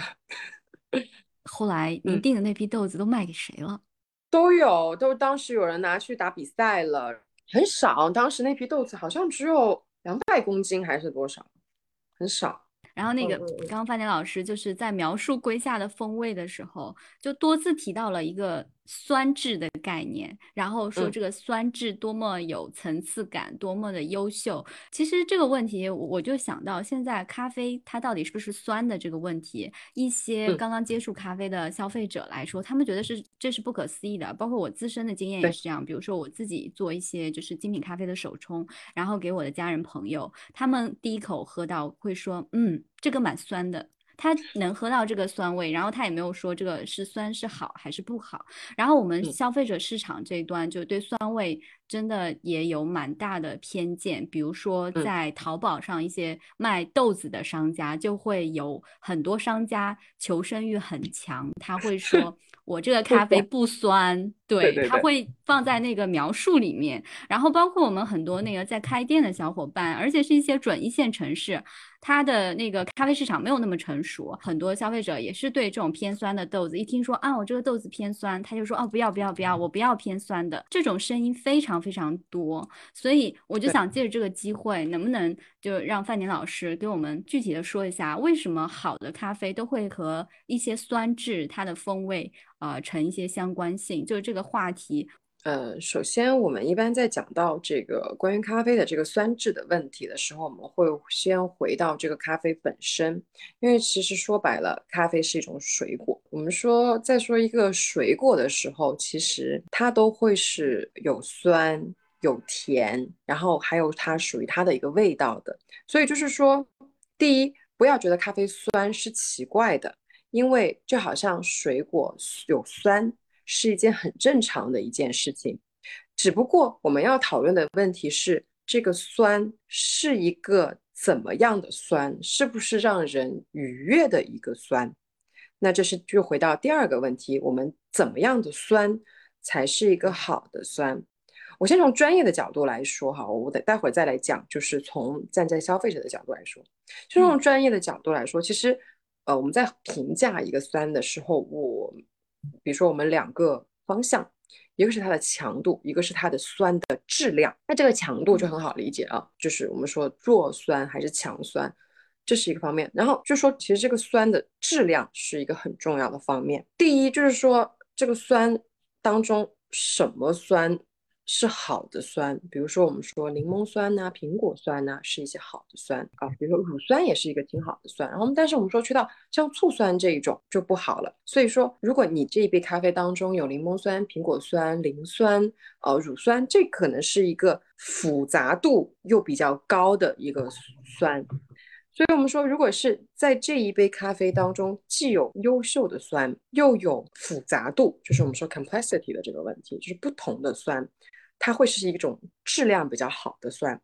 后来您订的那批豆子都卖给谁了？都有，都当时有人拿去打比赛了，很少。当时那批豆子好像只有两百公斤还是多少，很少。然后那个刚刚范田老师就是在描述龟下的风味的时候，就多次提到了一个。酸质的概念，然后说这个酸质多么有层次感，多么的优秀。其实这个问题，我就想到现在咖啡它到底是不是酸的这个问题。一些刚刚接触咖啡的消费者来说，他们觉得是这是不可思议的。包括我自身的经验也是这样。比如说我自己做一些就是精品咖啡的手冲，然后给我的家人朋友，他们第一口喝到会说，嗯，这个蛮酸的。他能喝到这个酸味，然后他也没有说这个是酸是好还是不好。然后我们消费者市场这一端就对酸味真的也有蛮大的偏见。比如说在淘宝上，一些卖豆子的商家就会有很多商家求生欲很强，他会 说我这个咖啡不酸，对他会放在那个描述里面。然后包括我们很多那个在开店的小伙伴，而且是一些准一线城市。它的那个咖啡市场没有那么成熟，很多消费者也是对这种偏酸的豆子，一听说啊，我这个豆子偏酸，他就说哦，不要不要不要，我不要偏酸的。这种声音非常非常多，所以我就想借着这个机会，能不能就让范宁老师给我们具体的说一下，为什么好的咖啡都会和一些酸质它的风味啊成一些相关性？就是这个话题。呃，首先，我们一般在讲到这个关于咖啡的这个酸质的问题的时候，我们会先回到这个咖啡本身，因为其实说白了，咖啡是一种水果。我们说在说一个水果的时候，其实它都会是有酸有甜，然后还有它属于它的一个味道的。所以就是说，第一，不要觉得咖啡酸是奇怪的，因为就好像水果有酸。是一件很正常的一件事情，只不过我们要讨论的问题是，这个酸是一个怎么样的酸，是不是让人愉悦的一个酸？那这是就回到第二个问题，我们怎么样的酸才是一个好的酸？我先从专业的角度来说哈，我等待会儿再来讲，就是从站在消费者的角度来说，就从专业的角度来说，其实呃我们在评价一个酸的时候，我。比如说，我们两个方向，一个是它的强度，一个是它的酸的质量。那这个强度就很好理解啊，就是我们说弱酸还是强酸，这是一个方面。然后就说，其实这个酸的质量是一个很重要的方面。第一就是说，这个酸当中什么酸。是好的酸，比如说我们说柠檬酸呐、苹果酸呐，是一些好的酸啊。比如说乳酸也是一个挺好的酸。然后，但是我们说去到像醋酸这一种就不好了。所以说，如果你这一杯咖啡当中有柠檬酸、苹果酸、磷酸、呃乳酸，这可能是一个复杂度又比较高的一个酸。所以我们说，如果是在这一杯咖啡当中既有优秀的酸，又有复杂度，就是我们说 complexity 的这个问题，就是不同的酸。它会是一种质量比较好的酸，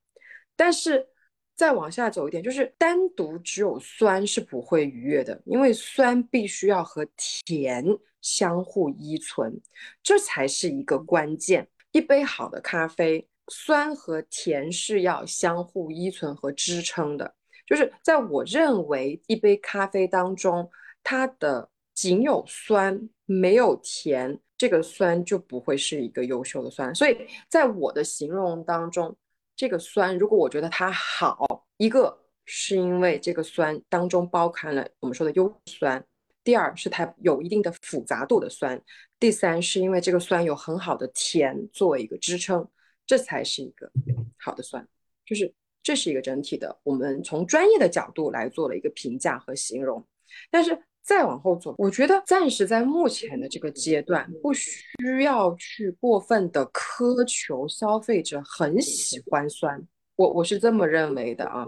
但是再往下走一点，就是单独只有酸是不会愉悦的，因为酸必须要和甜相互依存，这才是一个关键。一杯好的咖啡，酸和甜是要相互依存和支撑的。就是在我认为，一杯咖啡当中，它的仅有酸没有甜。这个酸就不会是一个优秀的酸，所以在我的形容当中，这个酸如果我觉得它好，一个是因为这个酸当中包含了我们说的优酸，第二是它有一定的复杂度的酸，第三是因为这个酸有很好的甜作为一个支撑，这才是一个好的酸，就是这是一个整体的，我们从专业的角度来做了一个评价和形容，但是。再往后走，我觉得暂时在目前的这个阶段，不需要去过分的苛求消费者很喜欢酸。我我是这么认为的啊。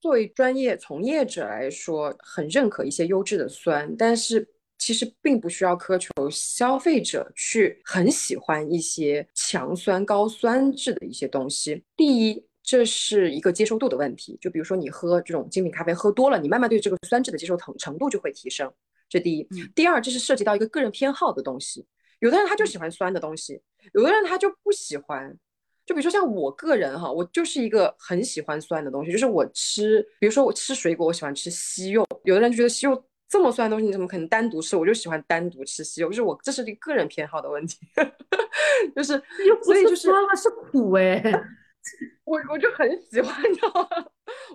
作为专业从业者来说，很认可一些优质的酸，但是其实并不需要苛求消费者去很喜欢一些强酸高酸质的一些东西。第一。这是一个接受度的问题，就比如说你喝这种精品咖啡喝多了，你慢慢对这个酸质的接受程程度就会提升。这第一，第二，这是涉及到一个个人偏好的东西。有的人他就喜欢酸的东西，有的人他就不喜欢。就比如说像我个人哈，我就是一个很喜欢酸的东西，就是我吃，比如说我吃水果，我喜欢吃西柚。有的人就觉得西柚这么酸的东西，你怎么可能单独吃？我就喜欢单独吃西柚，就是我这是一个个人偏好的问题，就是所以就是酸了是苦哎。我我就很喜欢，你知道吗？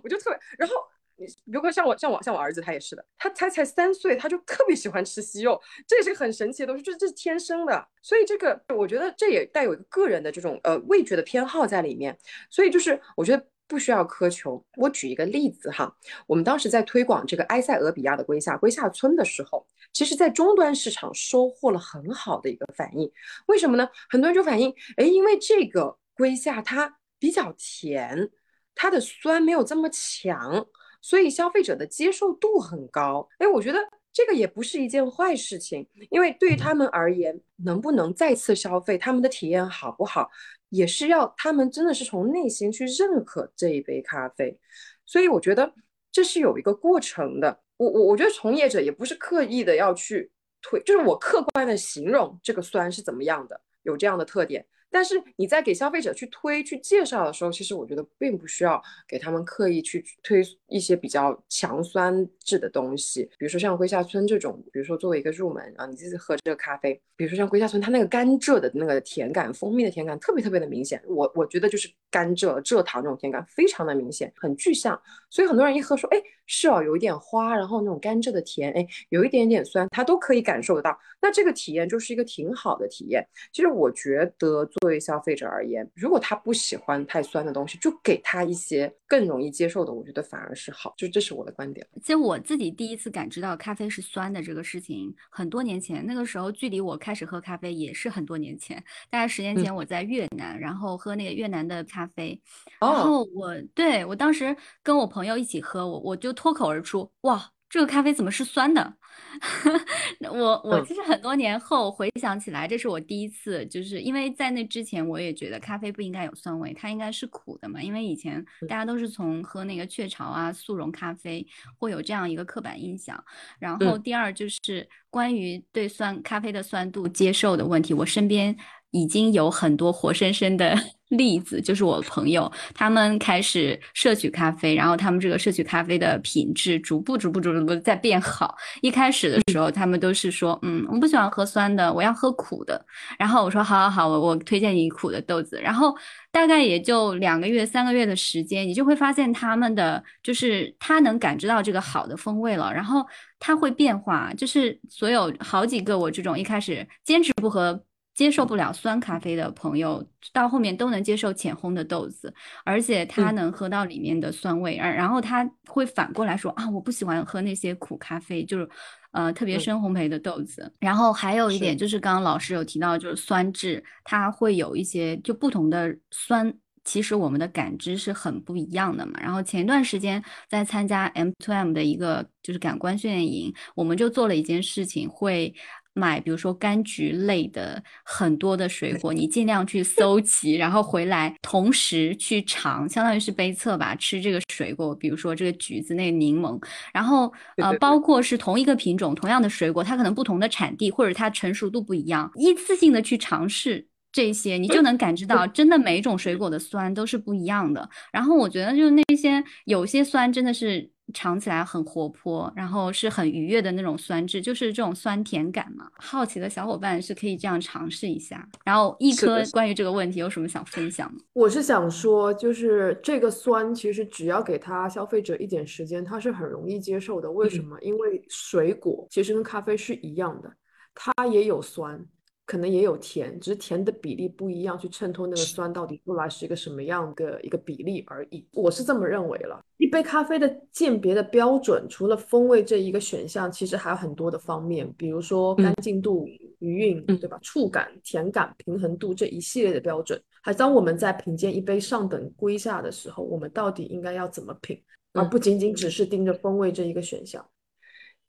我就特别，然后你比如说像我像我像我儿子，他也是的，他才才三岁，他就特别喜欢吃西柚，这也是很神奇的东西，就是这是天生的。所以这个我觉得这也带有一个个人的这种呃味觉的偏好在里面。所以就是我觉得不需要苛求。我举一个例子哈，我们当时在推广这个埃塞俄比亚的龟下龟下村的时候，其实在终端市场收获了很好的一个反应。为什么呢？很多人就反映，哎，因为这个龟下它。比较甜，它的酸没有这么强，所以消费者的接受度很高。哎，我觉得这个也不是一件坏事情，因为对于他们而言，能不能再次消费，他们的体验好不好，也是要他们真的是从内心去认可这一杯咖啡。所以我觉得这是有一个过程的。我我我觉得从业者也不是刻意的要去推，就是我客观的形容这个酸是怎么样的，有这样的特点。但是你在给消费者去推、去介绍的时候，其实我觉得并不需要给他们刻意去推一些比较强酸质的东西，比如说像龟下村这种，比如说作为一个入门啊，你自己喝这个咖啡，比如说像龟下村，它那个甘蔗的那个甜感、蜂蜜的甜感特别特别的明显，我我觉得就是甘蔗、蔗糖这种甜感非常的明显，很具象，所以很多人一喝说，哎，是哦，有一点花，然后那种甘蔗的甜，哎，有一点点酸，他都可以感受得到，那这个体验就是一个挺好的体验。其实我觉得。作为消费者而言，如果他不喜欢太酸的东西，就给他一些更容易接受的，我觉得反而是好。就这是我的观点。其实我自己第一次感知到咖啡是酸的这个事情，很多年前，那个时候距离我开始喝咖啡也是很多年前，大概十年前我在越南，然后喝那个越南的咖啡，然后我对我当时跟我朋友一起喝，我我就脱口而出，哇，这个咖啡怎么是酸的？我我其实很多年后回想起来，这是我第一次，就是因为在那之前我也觉得咖啡不应该有酸味，它应该是苦的嘛。因为以前大家都是从喝那个雀巢啊速溶咖啡，会有这样一个刻板印象。然后第二就是关于对酸咖啡的酸度接受的问题，我身边已经有很多活生生的。例子就是我朋友，他们开始摄取咖啡，然后他们这个摄取咖啡的品质逐步、逐步、逐步、在变好。一开始的时候，他们都是说，嗯，我不喜欢喝酸的，我要喝苦的。然后我说，好好好，我我推荐你苦的豆子。然后大概也就两个月、三个月的时间，你就会发现他们的就是他能感知到这个好的风味了，然后他会变化。就是所有好几个我这种一开始坚持不喝。接受不了酸咖啡的朋友，到后面都能接受浅烘的豆子，而且他能喝到里面的酸味，而然后他会反过来说啊，我不喜欢喝那些苦咖啡，就是呃特别深烘焙的豆子。然后还有一点就是刚刚老师有提到，就是酸质，它会有一些就不同的酸，其实我们的感知是很不一样的嘛。然后前一段时间在参加 M to M 的一个就是感官训练营，我们就做了一件事情，会。买，比如说柑橘类的很多的水果，你尽量去搜集，然后回来同时去尝，相当于是杯测吧，吃这个水果，比如说这个橘子、那个柠檬，然后呃，包括是同一个品种、同样的水果，它可能不同的产地或者它成熟度不一样，一次性的去尝试这些，你就能感知到，真的每一种水果的酸都是不一样的。然后我觉得就是那些有些酸真的是。尝起来很活泼，然后是很愉悦的那种酸质，就是这种酸甜感嘛。好奇的小伙伴是可以这样尝试一下。然后一颗关于这个问题有什么想分享吗？我是想说，就是这个酸其实只要给它消费者一点时间，它是很容易接受的。为什么？因为水果其实跟咖啡是一样的，它也有酸，可能也有甜，只是甜的比例不一样，去衬托那个酸到底出来是一个什么样的一个比例而已。我是这么认为了。一杯咖啡的鉴别的标准，除了风味这一个选项，其实还有很多的方面，比如说干净度、余韵，对吧？触感、甜感、平衡度这一系列的标准。还当我们在品鉴一杯上等瑰下的时候，我们到底应该要怎么品，而不仅仅只是盯着风味这一个选项。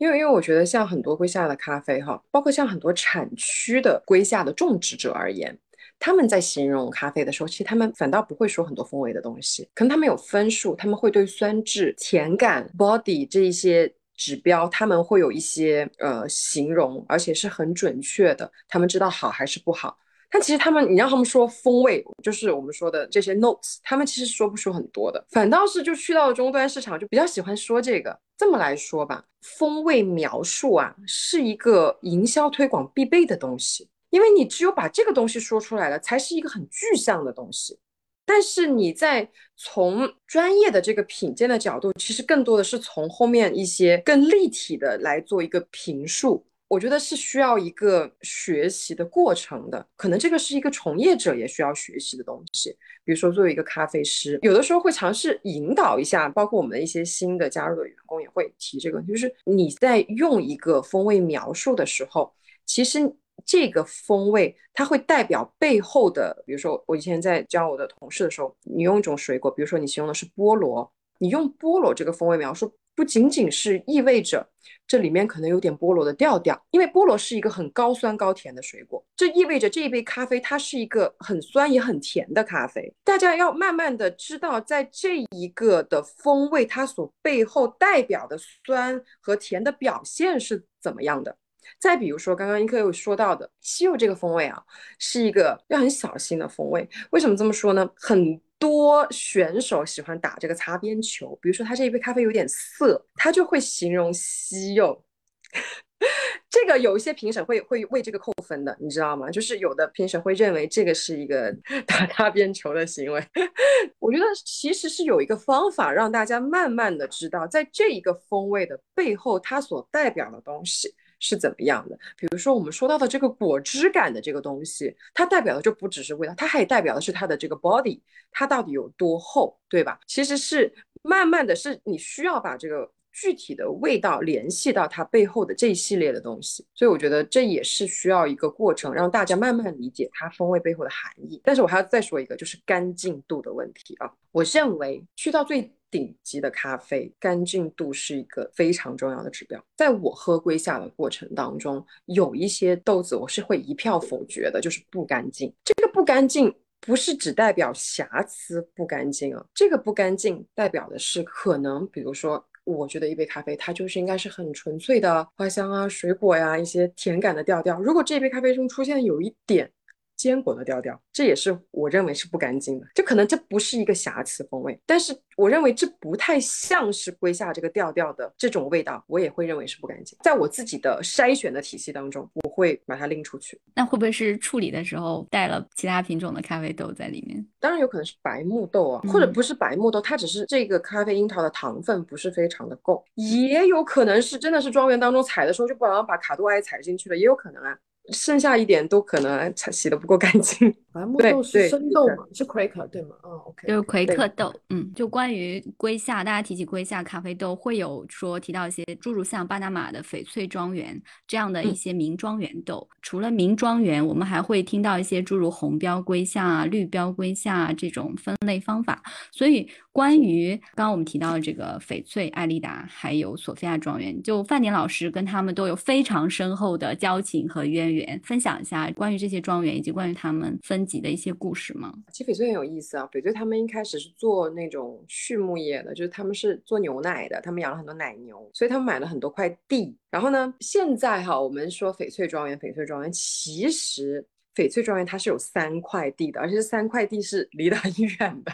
因为，因为我觉得像很多瑰夏的咖啡哈，包括像很多产区的瑰夏的种植者而言，他们在形容咖啡的时候，其实他们反倒不会说很多风味的东西，可能他们有分数，他们会对酸质、甜感、body 这一些指标，他们会有一些呃形容，而且是很准确的，他们知道好还是不好。但其实他们，你让他们说风味，就是我们说的这些 notes，他们其实说不出很多的，反倒是就去到了终端市场，就比较喜欢说这个。这么来说吧，风味描述啊，是一个营销推广必备的东西，因为你只有把这个东西说出来了，才是一个很具象的东西。但是你在从专业的这个品鉴的角度，其实更多的是从后面一些更立体的来做一个评述。我觉得是需要一个学习的过程的，可能这个是一个从业者也需要学习的东西。比如说，作为一个咖啡师，有的时候会尝试引导一下，包括我们的一些新的加入的员工也会提这个，就是你在用一个风味描述的时候，其实这个风味它会代表背后的，比如说我以前在教我的同事的时候，你用一种水果，比如说你形容的是菠萝，你用菠萝这个风味描述。不仅仅是意味着这里面可能有点菠萝的调调，因为菠萝是一个很高酸高甜的水果，这意味着这一杯咖啡它是一个很酸也很甜的咖啡。大家要慢慢的知道，在这一个的风味它所背后代表的酸和甜的表现是怎么样的。再比如说，刚刚一科有说到的西柚这个风味啊，是一个要很小心的风味。为什么这么说呢？很。多选手喜欢打这个擦边球，比如说他这一杯咖啡有点涩，他就会形容西柚。这个有一些评审会会为这个扣分的，你知道吗？就是有的评审会认为这个是一个 打擦边球的行为。我觉得其实是有一个方法让大家慢慢的知道，在这一个风味的背后，它所代表的东西。是怎么样的？比如说我们说到的这个果汁感的这个东西，它代表的就不只是味道，它还代表的是它的这个 body，它到底有多厚，对吧？其实是慢慢的是你需要把这个具体的味道联系到它背后的这一系列的东西，所以我觉得这也是需要一个过程，让大家慢慢理解它风味背后的含义。但是我还要再说一个，就是干净度的问题啊，我认为去到最。顶级的咖啡干净度是一个非常重要的指标。在我喝瑰夏的过程当中，有一些豆子我是会一票否决的，就是不干净。这个不干净不是只代表瑕疵不干净啊，这个不干净代表的是可能，比如说，我觉得一杯咖啡它就是应该是很纯粹的花香啊、水果呀、一些甜感的调调。如果这杯咖啡中出现有一点，坚果的调调，这也是我认为是不干净的。就可能这不是一个瑕疵风味，但是我认为这不太像是瑰夏这个调调的这种味道，我也会认为是不干净。在我自己的筛选的体系当中，我会把它拎出去。那会不会是处理的时候带了其他品种的咖啡豆在里面？当然有可能是白木豆啊，或者不是白木豆，它只是这个咖啡樱桃的糖分不是非常的够，也有可能是真的是庄园当中采的时候就不好把卡杜埃采进去了，也有可能啊。剩下一点都可能洗的不够干净。白木豆是生豆嘛？是葵克对吗？嗯，OK，就是葵克豆。嗯，就关于瑰夏，大家提起瑰夏咖啡豆，会有说提到一些诸如像巴拿马的翡翠庄园这样的一些名庄园豆。除了名庄园，我们还会听到一些诸如红标瑰夏啊、绿标瑰夏啊这种分类方法。所以，关于刚刚我们提到的这个翡翠、艾丽达还有索菲亚庄园，就范典老师跟他们都有非常深厚的交情和渊源，分享一下关于这些庄园以及关于他们分。级的一些故事吗？其实翡翠很有意思啊。翡翠他们一开始是做那种畜牧业的，就是他们是做牛奶的，他们养了很多奶牛，所以他们买了很多块地。然后呢，现在哈，我们说翡翠庄园，翡翠庄园其实翡翠庄园它是有三块地的，而且这三块地是离得很远的。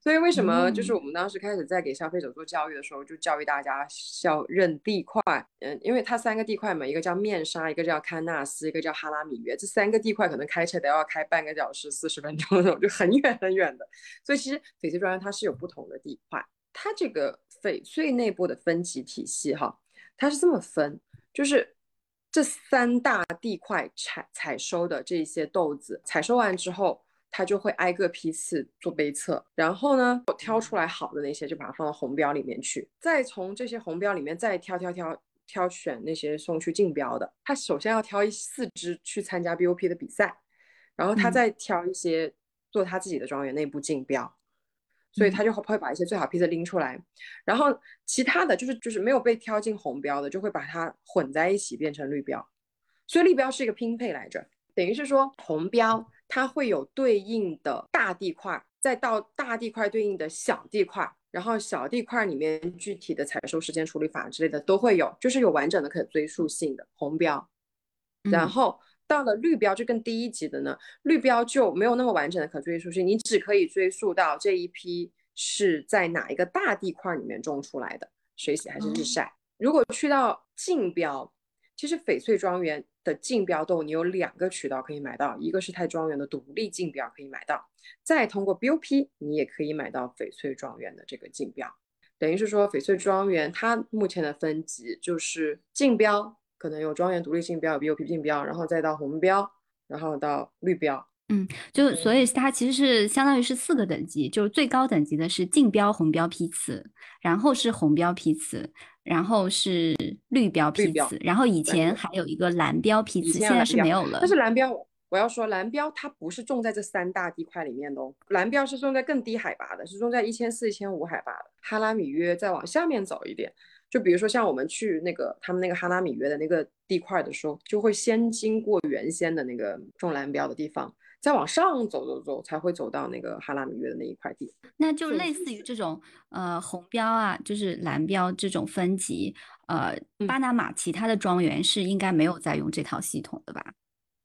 所以为什么就是我们当时开始在给消费者做教育的时候，就教育大家要认地块，嗯，因为它三个地块嘛，一个叫面沙，一个叫堪纳斯，一个叫哈拉米约，这三个地块可能开车都要开半个小时、四十分钟那种，就很远很远的。所以其实翡翠庄园它是有不同的地块，它这个翡翠内部的分级体系哈，它是这么分，就是。这三大地块采采收的这些豆子，采收完之后，它就会挨个批次做杯测，然后呢，挑出来好的那些就把它放到红标里面去，再从这些红标里面再挑挑挑挑选那些送去竞标的。他首先要挑一四支去参加 BOP 的比赛，然后他再挑一些做他自己的庄园内部竞标。所以他就会把一些最好批次拎出来，然后其他的就是就是没有被挑进红标的，就会把它混在一起变成绿标。所以绿标是一个拼配来着，等于是说红标它会有对应的大地块，再到大地块对应的小地块，然后小地块里面具体的采收时间、处理法之类的都会有，就是有完整的可追溯性的红标，然后。到了绿标就更低一级的呢，绿标就没有那么完整的可追溯性，你只可以追溯到这一批是在哪一个大地块里面种出来的，水洗还是日晒。如果去到竞标，其实翡翠庄园的竞标豆你有两个渠道可以买到，一个是泰庄园的独立竞标可以买到，再通过 BOP 你也可以买到翡翠庄园的这个竞标，等于是说翡翠庄园它目前的分级就是竞标。可能有庄园独立竞标，有 BOP 竞标，然后再到红标，然后到绿标。嗯，就所以它其实是相当于是四个等级，就是最高等级的是竞标红标批次，然后是红标批次，然后是绿标批次，然后以前还有一个蓝标批次，现在是没有了。但是蓝标，我要说蓝标它不是种在这三大地块里面的哦，蓝标是种在更低海拔的，是种在一千四、一千五海拔的，哈拉米约再往下面走一点。就比如说像我们去那个他们那个哈拉米约的那个地块的时候，就会先经过原先的那个种蓝标的地方，再往上走走走，才会走到那个哈拉米约的那一块地。那就类似于这种呃红标啊，就是蓝标这种分级，呃，巴拿马其他的庄园是应该没有在用这套系统的吧？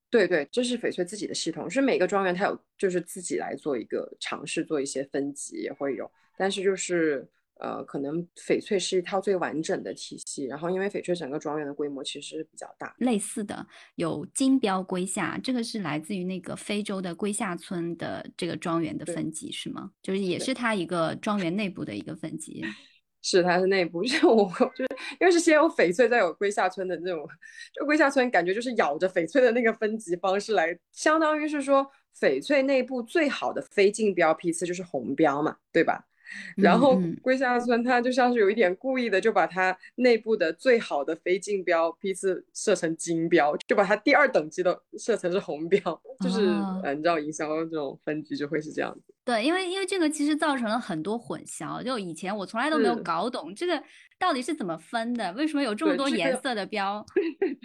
对对，这是翡翠自己的系统，是每个庄园它有就是自己来做一个尝试，做一些分级也会有，但是就是。呃，可能翡翠是一套最完整的体系，然后因为翡翠整个庄园的规模其实是比较大。类似的有金标龟下，这个是来自于那个非洲的龟下村的这个庄园的分级是吗？就是也是它一个庄园内部的一个分级。是它是内部，就我就是因为是先有翡翠，再有龟下村的那种，就龟下村感觉就是咬着翡翠的那个分级方式来，相当于是说翡翠内部最好的非竞标批次就是红标嘛，对吧？然后龟下村它就像是有一点故意的，就把它内部的最好的非竞标批次设成金标，就把它第二等级的设成是红标，就是按照营销这种分级就会是这样子。对，因为因为这个其实造成了很多混淆，就以前我从来都没有搞懂这个到底是怎么分的，为什么有这么多颜色的标？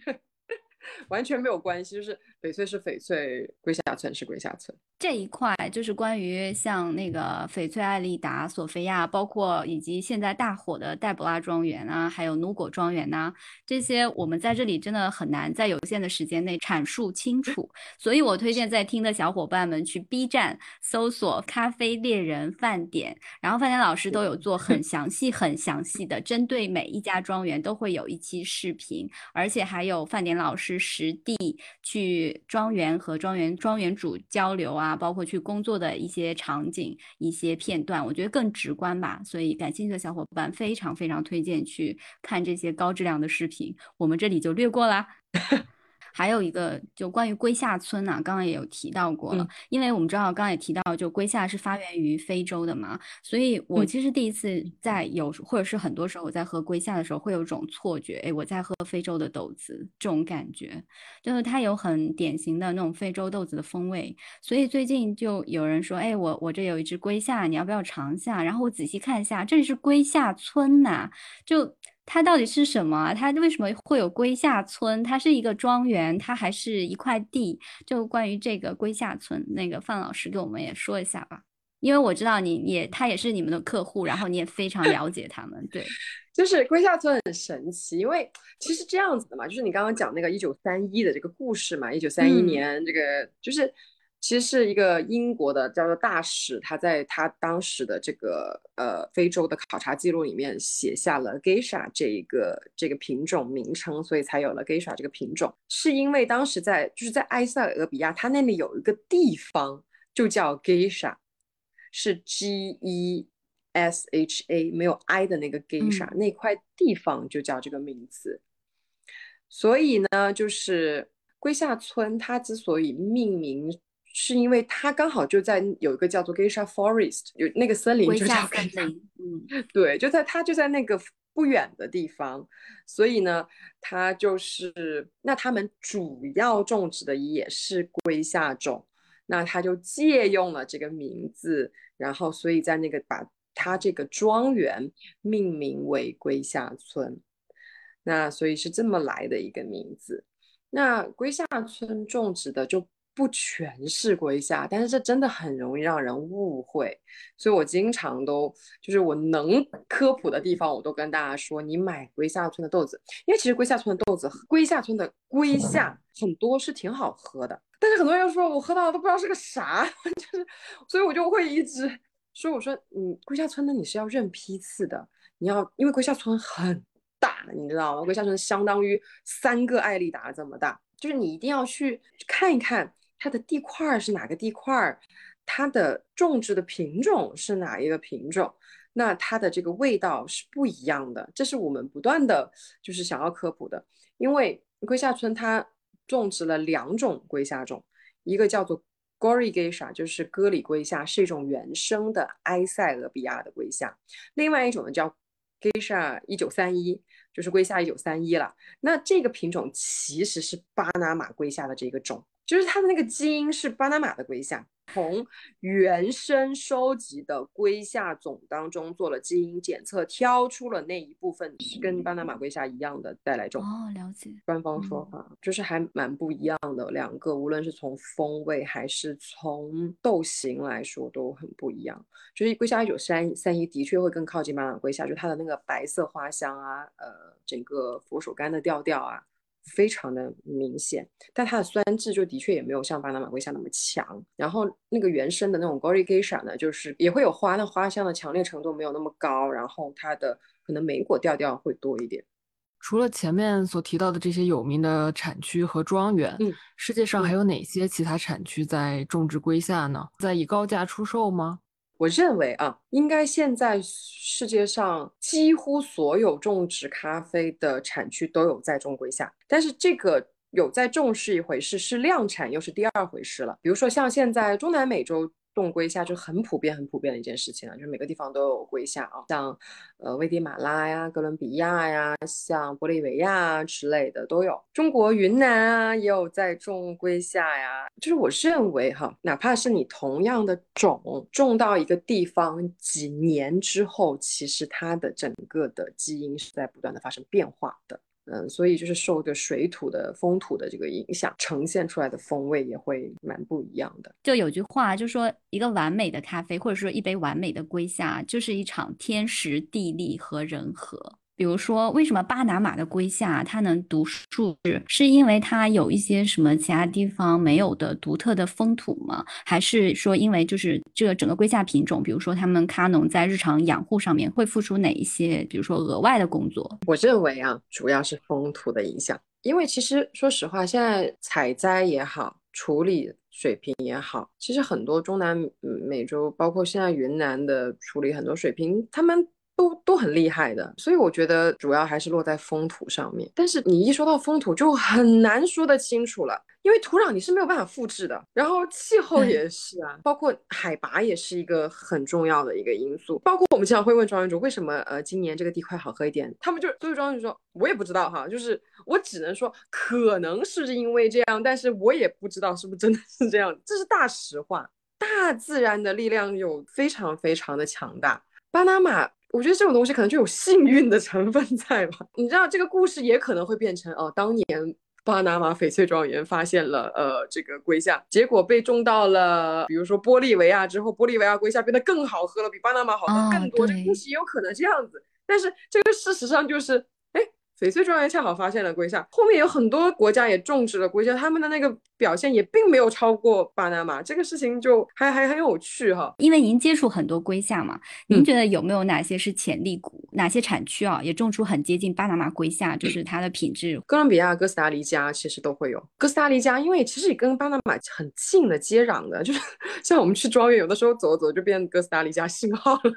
完全没有关系，就是翡翠是翡翠，龟夏村是龟夏村。这一块就是关于像那个翡翠艾丽达、索菲亚，包括以及现在大火的黛博拉庄园啊，还有努果庄园呐，这些我们在这里真的很难在有限的时间内阐述清楚，所以我推荐在听的小伙伴们去 B 站搜索“咖啡猎人饭点”，然后饭点老师都有做很详细、很详细的针对每一家庄园都会有一期视频，而且还有饭点老师实地去庄园和庄园庄园主交流啊。包括去工作的一些场景、一些片段，我觉得更直观吧。所以感兴趣的小伙伴非常非常推荐去看这些高质量的视频。我们这里就略过啦。还有一个就关于龟下村呐，刚刚也有提到过了，因为我们知道刚刚也提到，就龟下是发源于非洲的嘛，所以我其实第一次在有或者是很多时候我在喝龟下的时候，会有一种错觉，哎，我在喝非洲的豆子这种感觉，就是它有很典型的那种非洲豆子的风味，所以最近就有人说，哎，我我这有一只龟下，你要不要尝一下？然后我仔细看一下，这里是龟下村呐，就。它到底是什么？它为什么会有龟下村？它是一个庄园，它还是一块地？就关于这个龟下村，那个范老师给我们也说一下吧。因为我知道你也他也是你们的客户，然后你也非常了解他们。对，就是龟下村很神奇，因为其实这样子的嘛，就是你刚刚讲那个一九三一的这个故事嘛，一九三一年这个就是。其实是一个英国的叫做大使，他在他当时的这个呃非洲的考察记录里面写下了 Geisha 这一个这个品种名称，所以才有了 Geisha 这个品种。是因为当时在就是在埃塞俄比亚，它那里有一个地方就叫 Geisha，是 G E S H A 没有 I 的那个 Geisha，那块地方就叫这个名字。所以呢，就是龟下村它之所以命名，是因为它刚好就在有一个叫做 Geisha Forest，有那个森林就叫森林，嗯，对，就在它就在那个不远的地方，所以呢，它就是那他们主要种植的也是龟下种，那他就借用了这个名字，然后所以在那个把它这个庄园命名为龟下村。那所以是这么来的一个名字。那龟下村种植的就不全是龟下，但是这真的很容易让人误会。所以我经常都就是我能科普的地方，我都跟大家说，你买龟下村的豆子，因为其实龟下村的豆子，龟下村的龟下很多是挺好喝的。但是很多人又说我喝到都不知道是个啥，就是，所以我就会一直说，我说你龟下村的你是要认批次的，你要因为龟下村很。大，你知道吗？龟下村相当于三个艾丽达这么大，就是你一定要去看一看它的地块是哪个地块，它的种植的品种是哪一个品种，那它的这个味道是不一样的。这是我们不断的就是想要科普的，因为龟下村它种植了两种龟下种，一个叫做 Gori Geisha，就是戈里龟下，是一种原生的埃塞俄比亚的龟下，另外一种呢叫。Geisha 一九三一就是龟下一九三一了，那这个品种其实是巴拿马龟下的这个种，就是它的那个基因是巴拿马的龟下。从原生收集的龟下种当中做了基因检测，挑出了那一部分是跟巴拿马龟下一样的带来种。哦，了解。官方说法就是还蛮不一样的，两个无论是从风味还是从豆形来说都很不一样。就是龟下一九三三一的确会更靠近巴拿马龟下，就它的那个白色花香啊，呃，整个佛手柑的调调啊。非常的明显，但它的酸质就的确也没有像巴拿马瑰夏那么强。然后那个原生的那种 Gori Geisha 呢，就是也会有花，那花香的强烈程度没有那么高。然后它的可能莓果调调会多一点。除了前面所提到的这些有名的产区和庄园，嗯，世界上还有哪些其他产区在种植瑰夏呢？在以高价出售吗？我认为啊，应该现在世界上几乎所有种植咖啡的产区都有在种瑰夏，但是这个有在种是一回事，是量产又是第二回事了。比如说像现在中南美洲。种龟下就很普遍、很普遍的一件事情了，就是每个地方都有龟下啊，像呃危地马拉呀、哥伦比亚呀、像玻利维亚之类的都有。中国云南啊也有在种龟下呀。就是我认为哈，哪怕是你同样的种种到一个地方几年之后，其实它的整个的基因是在不断的发生变化的。嗯，所以就是受的水土的风土的这个影响，呈现出来的风味也会蛮不一样的。就有句话，就说一个完美的咖啡，或者说一杯完美的瑰夏，就是一场天时地利和人和。比如说，为什么巴拿马的龟下它能独树，是因为它有一些什么其他地方没有的独特的风土吗？还是说因为就是这个整个龟下品种，比如说他们咖农在日常养护上面会付出哪一些，比如说额外的工作？我认为啊，主要是风土的影响。因为其实说实话，现在采摘也好，处理水平也好，其实很多中南美洲，包括现在云南的处理很多水平，他们。都都很厉害的，所以我觉得主要还是落在风土上面。但是你一说到风土，就很难说得清楚了，因为土壤你是没有办法复制的，然后气候也是啊，包括海拔也是一个很重要的一个因素。包括我们经常会问庄园主，为什么呃今年这个地块好喝一点？他们就所以庄园主说，我也不知道哈，就是我只能说可能是因为这样，但是我也不知道是不是真的是这样，这是大实话。大自然的力量有非常非常的强大，巴拿马。我觉得这种东西可能就有幸运的成分在吧？你知道这个故事也可能会变成哦，当年巴拿马翡翠庄园发现了呃这个龟下，结果被种到了比如说玻利维亚之后，玻利维亚龟下变得更好喝了，比巴拿马好喝更多。这个故事也有可能这样子，但是这个事实上就是。翡翠庄园恰好发现了龟下，后面有很多国家也种植了龟下，他们的那个表现也并没有超过巴拿马，这个事情就还还很有趣哈。因为您接触很多龟下嘛，您觉得有没有哪些是潜力股，哪些产区啊也种出很接近巴拿马瑰夏，就是它的品质？哥伦比亚、哥斯达黎加其实都会有。哥斯达黎加因为其实也跟巴拿马很近的接壤的，就是 像我们去庄园，有的时候走走就变哥斯达黎加信号了。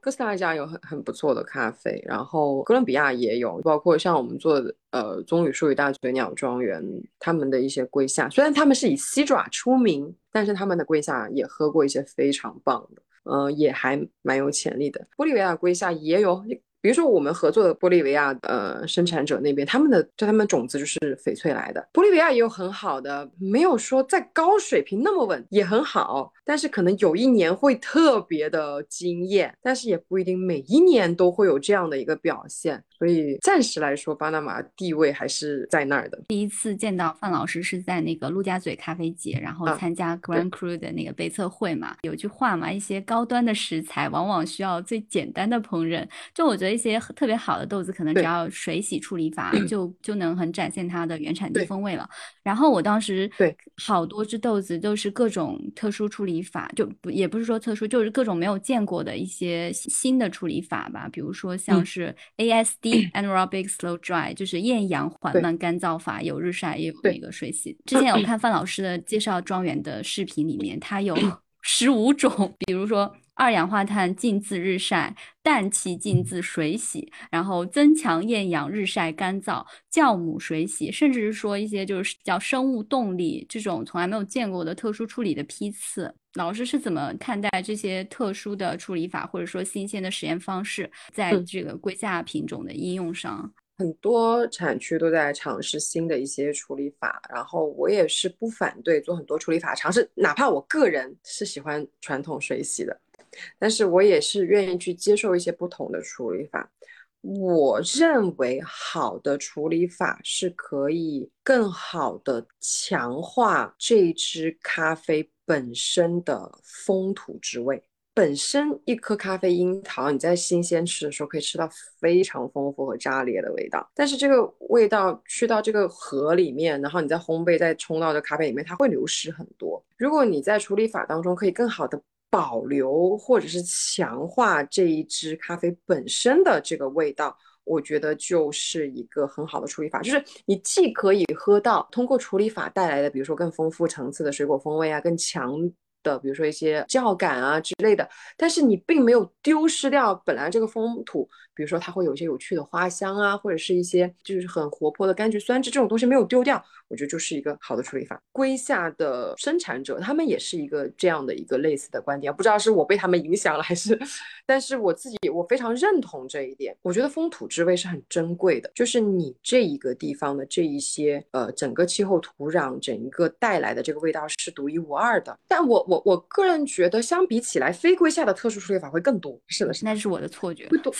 哥斯达黎加有很很不错的咖啡，然后哥伦比亚也有，包括。像我们做的呃，棕榈树与大嘴鸟庄园他们的一些龟夏，虽然他们是以西爪出名，但是他们的龟夏也喝过一些非常棒的，呃，也还蛮有潜力的。玻利维亚归下也有。比如说，我们合作的玻利维亚呃生产者那边，他们的就他们种子就是翡翠来的。玻利维亚也有很好的，没有说在高水平那么稳，也很好。但是可能有一年会特别的惊艳，但是也不一定每一年都会有这样的一个表现。所以暂时来说，巴拿马地位还是在那儿的。第一次见到范老师是在那个陆家嘴咖啡节，然后参加 Grand Cru 的那个杯测会嘛。有句话嘛，一些高端的食材往往需要最简单的烹饪。就我觉得一些特别好的豆子，可能只要水洗处理法就就能很展现它的原产地风味了。然后我当时对好多只豆子都是各种特殊处理法，就不也不是说特殊，就是各种没有见过的一些新的处理法吧。比如说像是 ASD。Anaerobic slow dry 就是厌氧缓慢干燥法，有日晒也有那个水洗。之前有看范老师的介绍庄园的视频，里面它有十五种，比如说二氧化碳浸渍日晒、氮气浸渍水洗，然后增强厌氧日晒干燥、酵母水洗，甚至是说一些就是叫生物动力这种从来没有见过的特殊处理的批次。老师是怎么看待这些特殊的处理法，或者说新鲜的实验方式，在这个龟下品种的应用上？很多产区都在尝试新的一些处理法，然后我也是不反对做很多处理法尝试，哪怕我个人是喜欢传统水洗的，但是我也是愿意去接受一些不同的处理法。我认为好的处理法是可以更好的强化这支咖啡。本身的风土之味，本身一颗咖啡樱桃，你在新鲜吃的时候可以吃到非常丰富和炸裂的味道。但是这个味道去到这个河里面，然后你再烘焙，再冲到这咖啡里面，它会流失很多。如果你在处理法当中可以更好的保留或者是强化这一支咖啡本身的这个味道。我觉得就是一个很好的处理法，就是你既可以喝到通过处理法带来的，比如说更丰富层次的水果风味啊，更强的，比如说一些酵感啊之类的，但是你并没有丢失掉本来这个风土。比如说，它会有一些有趣的花香啊，或者是一些就是很活泼的柑橘酸质，这种东西没有丢掉，我觉得就是一个好的处理法。龟下的生产者，他们也是一个这样的一个类似的观点，不知道是我被他们影响了还是，但是我自己我非常认同这一点。我觉得风土之味是很珍贵的，就是你这一个地方的这一些呃整个气候土壤整一个带来的这个味道是独一无二的。但我我我个人觉得，相比起来，非龟下的特殊处理法会更多。是的，是那是我的错觉，会多。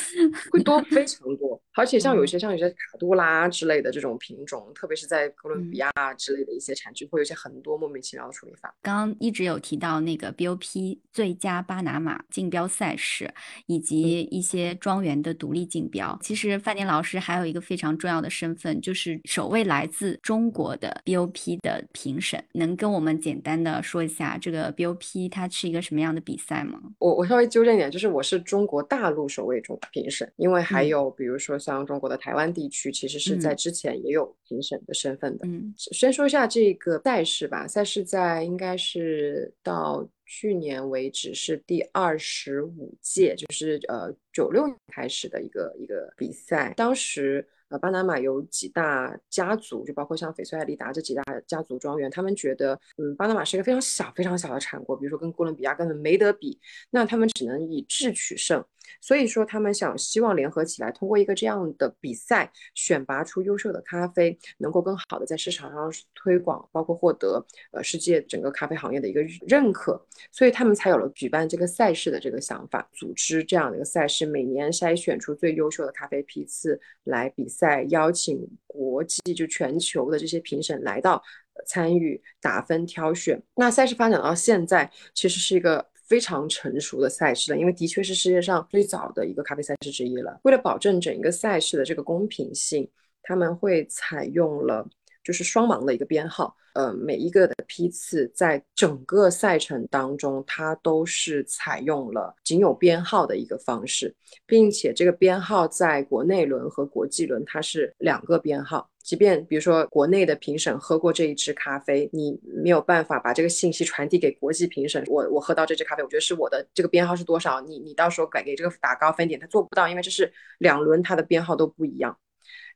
会多非常多，而且像有些像有些卡杜拉之类的这种品种，特别是在哥伦比亚之类的一些产区，会有一些很多莫名其妙的处理法。刚刚一直有提到那个 BOP 最佳巴拿马竞标赛事，以及一些庄园的独立竞标。其实范典老师还有一个非常重要的身份，就是首位来自中国的 BOP 的评审。能跟我们简单的说一下这个 BOP 它是一个什么样的比赛吗？我我稍微纠正一点，就是我是中国大陆首位中评审。因为还有，比如说像中国的台湾地区，其实是在之前也有评审的身份的。嗯，先说一下这个赛事吧。赛事在应该是到去年为止是第二十五届，就是呃九六年开始的一个一个比赛。当时。呃，巴拿马有几大家族，就包括像翡翠艾丽达这几大家族庄园，他们觉得，嗯，巴拿马是一个非常小、非常小的产国，比如说跟哥伦比亚根本没得比，那他们只能以智取胜。所以说，他们想希望联合起来，通过一个这样的比赛，选拔出优秀的咖啡，能够更好的在市场上推广，包括获得呃世界整个咖啡行业的一个认可。所以他们才有了举办这个赛事的这个想法，组织这样的一个赛事，每年筛选出最优秀的咖啡批次来比赛，邀请国际就全球的这些评审来到参与打分挑选。那赛事发展到现在，其实是一个。非常成熟的赛事了，因为的确是世界上最早的一个咖啡赛事之一了。为了保证整个赛事的这个公平性，他们会采用了就是双盲的一个编号。呃，每一个的批次在整个赛程当中，它都是采用了仅有编号的一个方式，并且这个编号在国内轮和国际轮它是两个编号。即便比如说国内的评审喝过这一支咖啡，你没有办法把这个信息传递给国际评审。我我喝到这支咖啡，我觉得是我的这个编号是多少？你你到时候改给这个打高分点，他做不到，因为这是两轮它的编号都不一样。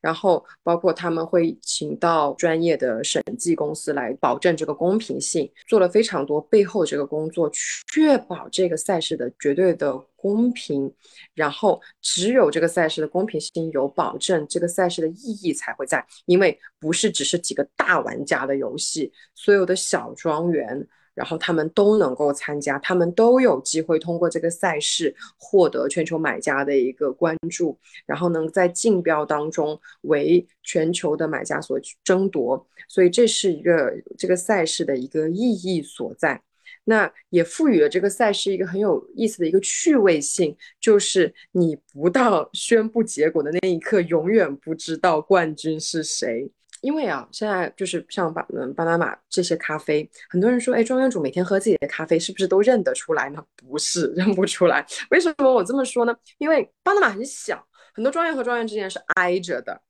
然后包括他们会请到专业的审计公司来保证这个公平性，做了非常多背后这个工作，确保这个赛事的绝对的公平。然后只有这个赛事的公平性有保证，这个赛事的意义才会在，因为不是只是几个大玩家的游戏，所有的小庄园。然后他们都能够参加，他们都有机会通过这个赛事获得全球买家的一个关注，然后能在竞标当中为全球的买家所争夺，所以这是一个这个赛事的一个意义所在。那也赋予了这个赛事一个很有意思的一个趣味性，就是你不到宣布结果的那一刻，永远不知道冠军是谁。因为啊，现在就是像巴嗯巴拿马这些咖啡，很多人说，哎，庄园主每天喝自己的咖啡，是不是都认得出来呢？不是，认不出来。为什么我这么说呢？因为巴拿马很小，很多庄园和庄园之间是挨着的。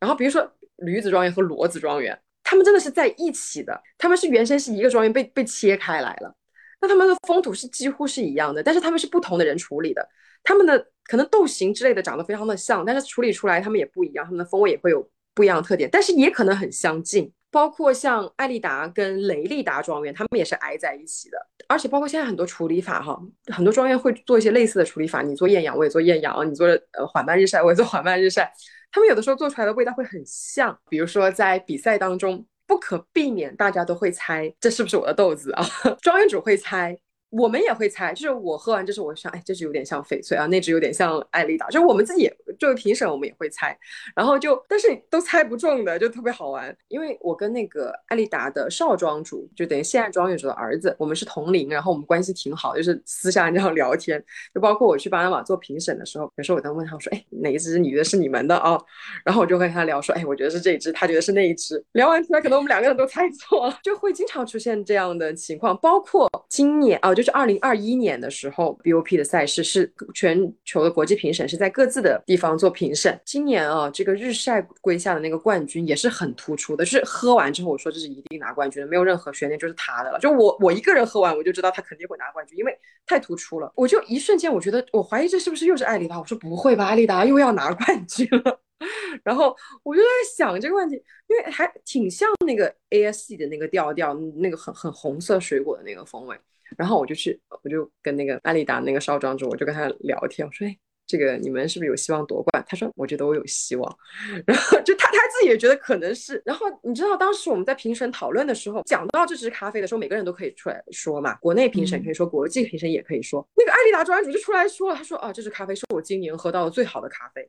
然后比如说驴子庄园和骡子庄园，他们真的是在一起的，他们是原先是一个庄园被被切开来了。那他们的风土是几乎是一样的，但是他们是不同的人处理的，他们的可能豆形之类的长得非常的像，但是处理出来他们也不一样，他们的风味也会有。不一样的特点，但是也可能很相近。包括像艾丽达跟雷利达庄园，他们也是挨在一起的。而且包括现在很多处理法，哈，很多庄园会做一些类似的处理法。你做艳阳，我也做艳阳；你做呃缓慢日晒，我也做缓慢日晒。他们有的时候做出来的味道会很像。比如说在比赛当中，不可避免，大家都会猜这是不是我的豆子啊？庄园主会猜。我们也会猜，就是我喝完这支，我想，哎，这支有点像翡翠啊，那支有点像艾丽达，就我们自己作为评审，我们也会猜，然后就，但是都猜不中的，就特别好玩。因为我跟那个艾丽达的少庄主，就等于现任庄园主的儿子，我们是同龄，然后我们关系挺好，就是私下这样聊天。就包括我去巴拿马做评审的时候，有时候我在问他，我说，哎，哪一支女的是你们的啊？然后我就跟他聊说，哎，我觉得是这一支，他觉得是那一支。聊完出来，可能我们两个人都猜错了，就会经常出现这样的情况。包括今年啊，就。就是二零二一年的时候，BOP 的赛事是全球的国际评审是在各自的地方做评审。今年啊，这个日晒归下的那个冠军也是很突出的，就是喝完之后我说这是一定拿冠军的，没有任何悬念，就是他的了。就我我一个人喝完我就知道他肯定会拿冠军，因为太突出了。我就一瞬间我觉得我怀疑这是不是又是艾丽达？我说不会吧，艾丽达又要拿冠军了。然后我就在想这个问题，因为还挺像那个 ASC 的那个调调，那个很很红色水果的那个风味。然后我就去，我就跟那个阿丽达那个少庄主，我就跟他聊天，我说：“哎，这个你们是不是有希望夺冠？”他说：“我觉得我有希望。”然后就他他自己也觉得可能是。然后你知道当时我们在评审讨论的时候，讲到这支咖啡的时候，每个人都可以出来说嘛，国内评审可以说，国际评审也可以说。那个艾丽达庄主就出来说了，他说：“啊，这支咖啡是我今年喝到的最好的咖啡。”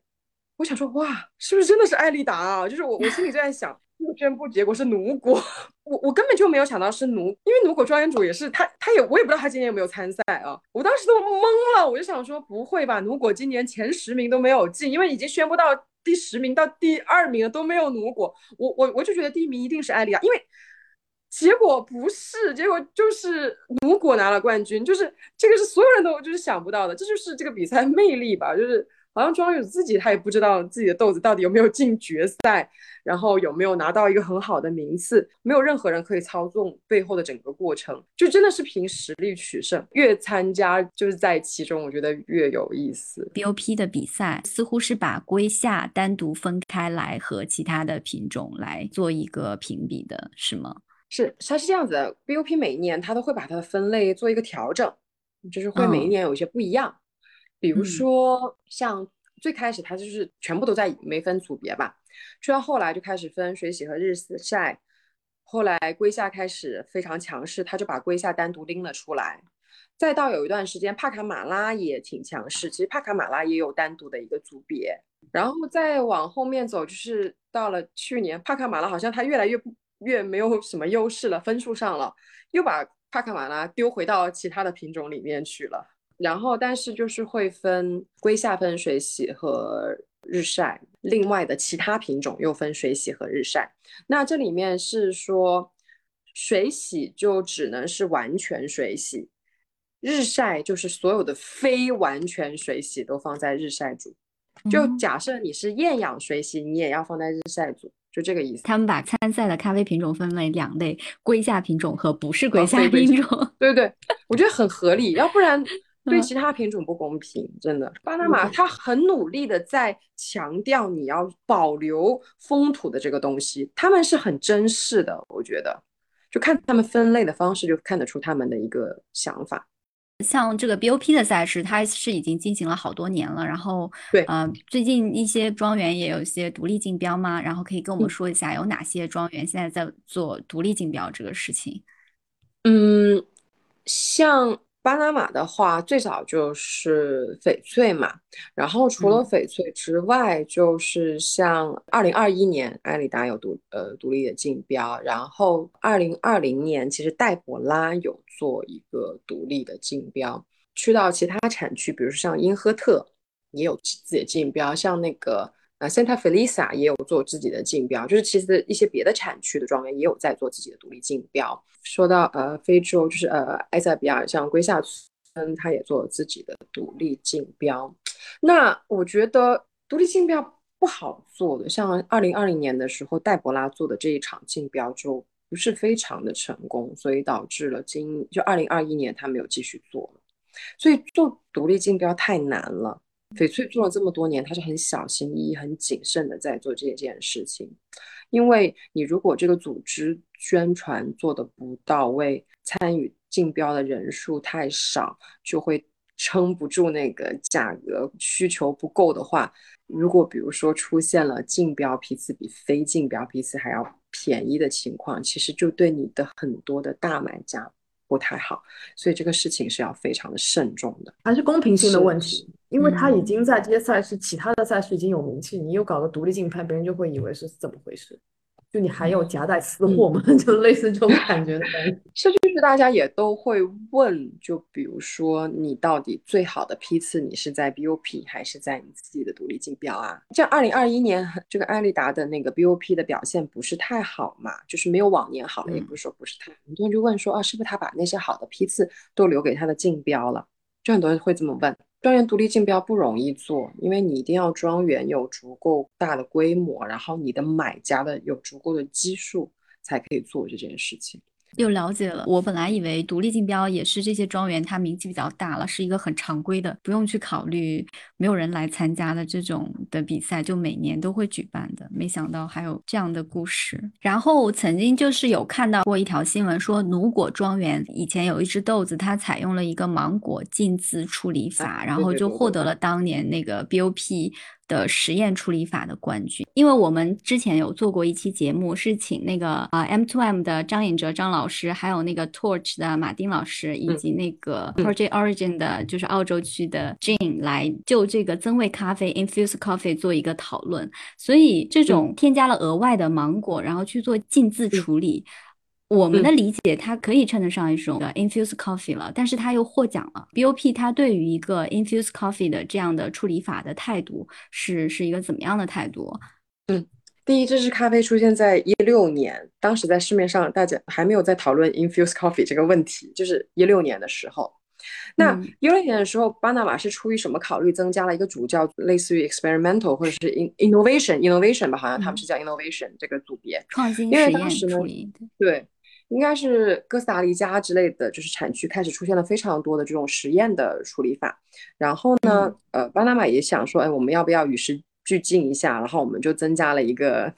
我想说，哇，是不是真的是艾丽达啊？就是我我心里就在想。不宣布结果是奴果，我我根本就没有想到是奴，因为奴果庄园主也是他，他也我也不知道他今年有没有参赛啊，我当时都懵了，我就想说不会吧，奴果今年前十名都没有进，因为已经宣布到第十名到第二名了都没有奴果，我我我就觉得第一名一定是艾丽亚，因为结果不是，结果就是奴果拿了冠军，就是这个是所有人都就是想不到的，这就是这个比赛魅力吧，就是。好像庄园主自己他也不知道自己的豆子到底有没有进决赛，然后有没有拿到一个很好的名次，没有任何人可以操纵背后的整个过程，就真的是凭实力取胜。越参加就是在其中，我觉得越有意思。BOP 的比赛似乎是把龟夏单独分开来和其他的品种来做一个评比的，是吗？是，它是这样子的。BOP 每一年它都会把它的分类做一个调整，就是会每一年有一些不一样。比如说，像最开始它就是全部都在没分组别吧，去到后来就开始分水洗和日晒，后来龟夏开始非常强势，他就把龟夏单独拎了出来，再到有一段时间帕卡马拉也挺强势，其实帕卡马拉也有单独的一个组别，然后再往后面走，就是到了去年帕卡马拉好像它越来越越没有什么优势了，分数上了，又把帕卡马拉丢回到其他的品种里面去了。然后，但是就是会分龟下分水洗和日晒，另外的其他品种又分水洗和日晒。那这里面是说，水洗就只能是完全水洗，日晒就是所有的非完全水洗都放在日晒组。就假设你是厌氧水洗，你也要放在日晒组，就这个意思。他们把参赛的咖啡品种分为两类：龟下品种和不是龟下品种。对对，我觉得很合理，要不然。对其他品种不公平，真的。巴拿马它很努力的在强调你要保留风土的这个东西，他们是很珍视的，我觉得，就看他们分类的方式就看得出他们的一个想法。像这个 BOP 的赛事，它是已经进行了好多年了。然后，对，呃，最近一些庄园也有一些独立竞标吗？然后可以跟我们说一下，有哪些庄园现在在做独立竞标这个事情？嗯，像。巴拿马的话，最早就是翡翠嘛，然后除了翡翠之外，就是像二零二一年艾丽达有独呃独立的竞标，然后二零二零年其实黛博拉有做一个独立的竞标，去到其他产区，比如说像英赫特也有自己的竞标，像那个啊 Santa Felisa 也有做自己的竞标，就是其实一些别的产区的庄园也有在做自己的独立竞标。说到呃非洲，就是呃埃塞比亚，像龟下村，他也做了自己的独立竞标。那我觉得独立竞标不好做的，像二零二零年的时候，戴博拉做的这一场竞标就不是非常的成功，所以导致了今就二零二一年他没有继续做。所以做独立竞标太难了。翡翠做了这么多年，他是很小心翼翼、很谨慎的在做这件事情。因为你如果这个组织宣传做的不到位，参与竞标的人数太少，就会撑不住那个价格，需求不够的话，如果比如说出现了竞标批次比非竞标批次还要便宜的情况，其实就对你的很多的大买家不太好，所以这个事情是要非常的慎重的，还是公平性的问题。因为他已经在这些赛事，其他的赛事已经有名气，你又搞个独立竞拍，别人就会以为是怎么回事？就你还有夹带私货吗？就类似这种感觉的。是，就是大家也都会问，就比如说你到底最好的批次，你是在 BOP 还是在你自己的独立竞标啊？像二零二一年这个艾丽达的那个 BOP 的表现不是太好嘛，就是没有往年好，也不是说不是太，很多人就问说啊，是不是他把那些好的批次都留给他的竞标了？就很多人会这么问。庄园独立竞标不容易做，因为你一定要庄园有足够大的规模，然后你的买家的有足够的基数，才可以做这件事情。又了解了，我本来以为独立竞标也是这些庄园，它名气比较大了，是一个很常规的，不用去考虑没有人来参加的这种的比赛，就每年都会举办的。没想到还有这样的故事。然后曾经就是有看到过一条新闻，说奴果庄园以前有一只豆子，它采用了一个芒果浸渍处理法，然后就获得了当年那个 BOP。的实验处理法的冠军，因为我们之前有做过一期节目，是请那个啊 M to M 的张颖哲张老师，还有那个 Torch 的马丁老师，以及那个 Project Origin 的，就是澳洲区的 Jane 来就这个增味咖啡 Infused Coffee 做一个讨论。所以这种添加了额外的芒果，然后去做浸渍处理。我们的理解，它可以称得上一种 infused coffee 了，但是它又获奖了。BOP 它对于一个 infused coffee 的这样的处理法的态度是是一个怎么样的态度？嗯，第一，这支咖啡出现在一六年，当时在市面上大家还没有在讨论 infused coffee 这个问题，就是一六年的时候。那一六年的时候，巴拿马是出于什么考虑增加了一个主教类似于 experimental 或者是 in innovation innovation 吧？好像他们是叫 innovation 这个组别，创新因为当时呢，对。应该是哥斯达黎加之类的，就是产区开始出现了非常多的这种实验的处理法。然后呢，呃，巴拿马也想说，哎，我们要不要与时俱进一下？然后我们就增加了一个，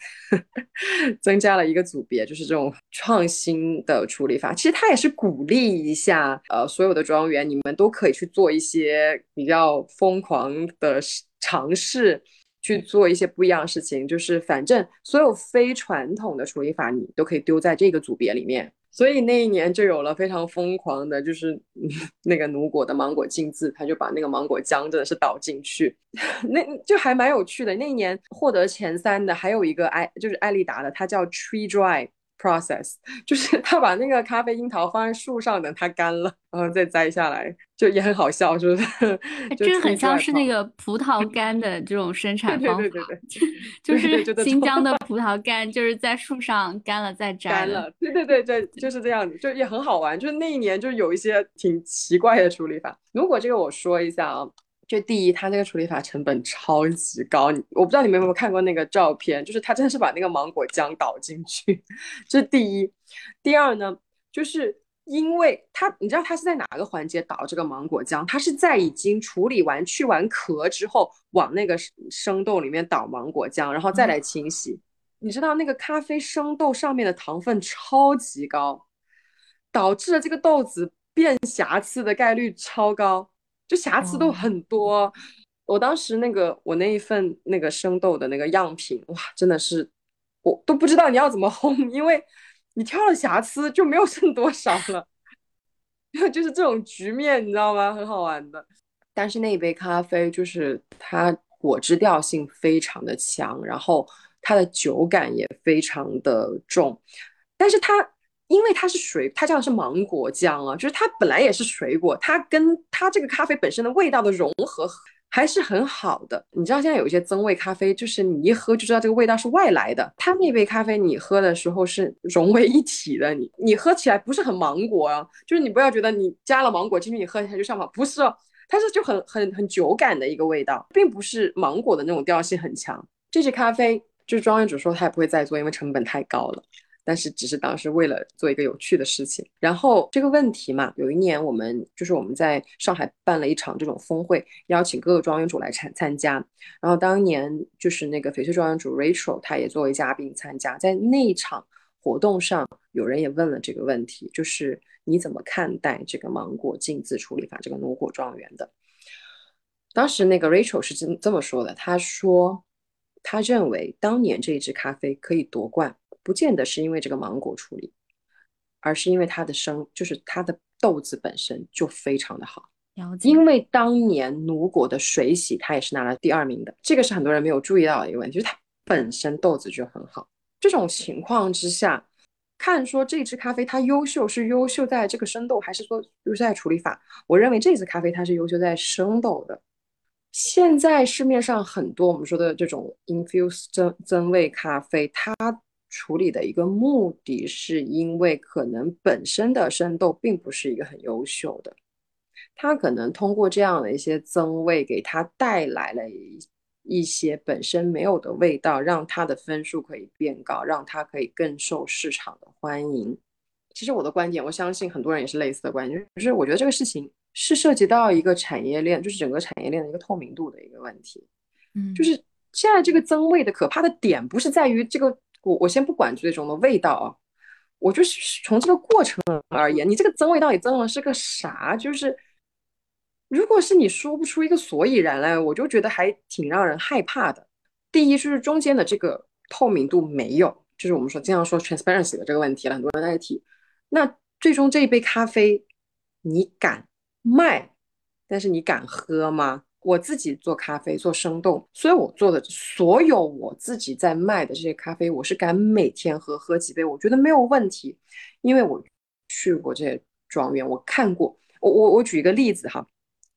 增加了一个组别，就是这种创新的处理法。其实它也是鼓励一下，呃，所有的庄园，你们都可以去做一些比较疯狂的尝试。去做一些不一样的事情，就是反正所有非传统的处理法，你都可以丢在这个组别里面。所以那一年就有了非常疯狂的，就是 那个奴果的芒果浸渍，他就把那个芒果浆真的是倒进去，那就还蛮有趣的。那一年获得前三的还有一个艾，就是艾丽达的，它叫 Tree Dry。Process 就是他把那个咖啡樱桃放在树上等它干了，然后再摘下来，就也很好笑，是 不是？就很像是那个葡萄干的这种生产方法，对对对 对，就是新疆的葡萄干，就是在树上干了再摘了，对对对对，就是这样子，就也很好玩。就是那一年就有一些挺奇怪的处理法。如果这个我说一下啊。就第一，它那个处理法成本超级高，我不知道你们有没有看过那个照片，就是他真的是把那个芒果浆倒进去，这是第一。第二呢，就是因为它，你知道它是在哪个环节倒这个芒果浆？它是在已经处理完、去完壳之后，往那个生豆里面倒芒果浆，然后再来清洗。你知道那个咖啡生豆上面的糖分超级高，导致了这个豆子变瑕疵的概率超高，就瑕疵都很多。我当时那个我那一份那个生豆的那个样品，哇，真的是我都不知道你要怎么烘，因为。你挑了瑕疵就没有剩多少了，就是这种局面，你知道吗？很好玩的。但是那一杯咖啡就是它果汁调性非常的强，然后它的酒感也非常的重。但是它因为它是水，它叫的是芒果浆啊，就是它本来也是水果，它跟它这个咖啡本身的味道的融合。还是很好的，你知道现在有一些增味咖啡，就是你一喝就知道这个味道是外来的。它那杯咖啡你喝的时候是融为一体的，你你喝起来不是很芒果啊，就是你不要觉得你加了芒果进去，你喝起来就像芒，不是，哦它是就很很很酒感的一个味道，并不是芒果的那种调性很强。这支咖啡就是庄园主说他也不会再做，因为成本太高了。但是只是当时为了做一个有趣的事情，然后这个问题嘛，有一年我们就是我们在上海办了一场这种峰会，邀请各个庄园主来参参加，然后当年就是那个翡翠庄园主 Rachel，他也作为嘉宾参加，在那一场活动上，有人也问了这个问题，就是你怎么看待这个芒果浸渍处理法这个奴果庄园的？当时那个 Rachel 是这这么说的，他说他认为当年这一支咖啡可以夺冠。不见得是因为这个芒果处理，而是因为它的生，就是它的豆子本身就非常的好。因为当年奴果的水洗，它也是拿了第二名的。这个是很多人没有注意到的一个问题，就是它本身豆子就很好。这种情况之下，看说这支咖啡它优秀是优秀在这个生豆，还是说优秀在处理法？我认为这支咖啡它是优秀在生豆的。现在市面上很多我们说的这种 infuse 增增味咖啡，它处理的一个目的是因为可能本身的生豆并不是一个很优秀的，它可能通过这样的一些增味给它带来了一一些本身没有的味道，让它的分数可以变高，让它可以更受市场的欢迎。其实我的观点，我相信很多人也是类似的观点，就是我觉得这个事情是涉及到一个产业链，就是整个产业链的一个透明度的一个问题。嗯，就是现在这个增味的可怕的点不是在于这个。我我先不管最终的味道啊，我就是从这个过程而言，你这个增味到底增了是个啥？就是如果是你说不出一个所以然来，我就觉得还挺让人害怕的。第一就是中间的这个透明度没有，就是我们说经常说 transparency 的这个问题了，很多人在提。那最终这一杯咖啡你敢卖，但是你敢喝吗？我自己做咖啡做生动，所以我做的所有我自己在卖的这些咖啡，我是敢每天喝喝几杯，我觉得没有问题，因为我去过这些庄园，我看过。我我我举一个例子哈，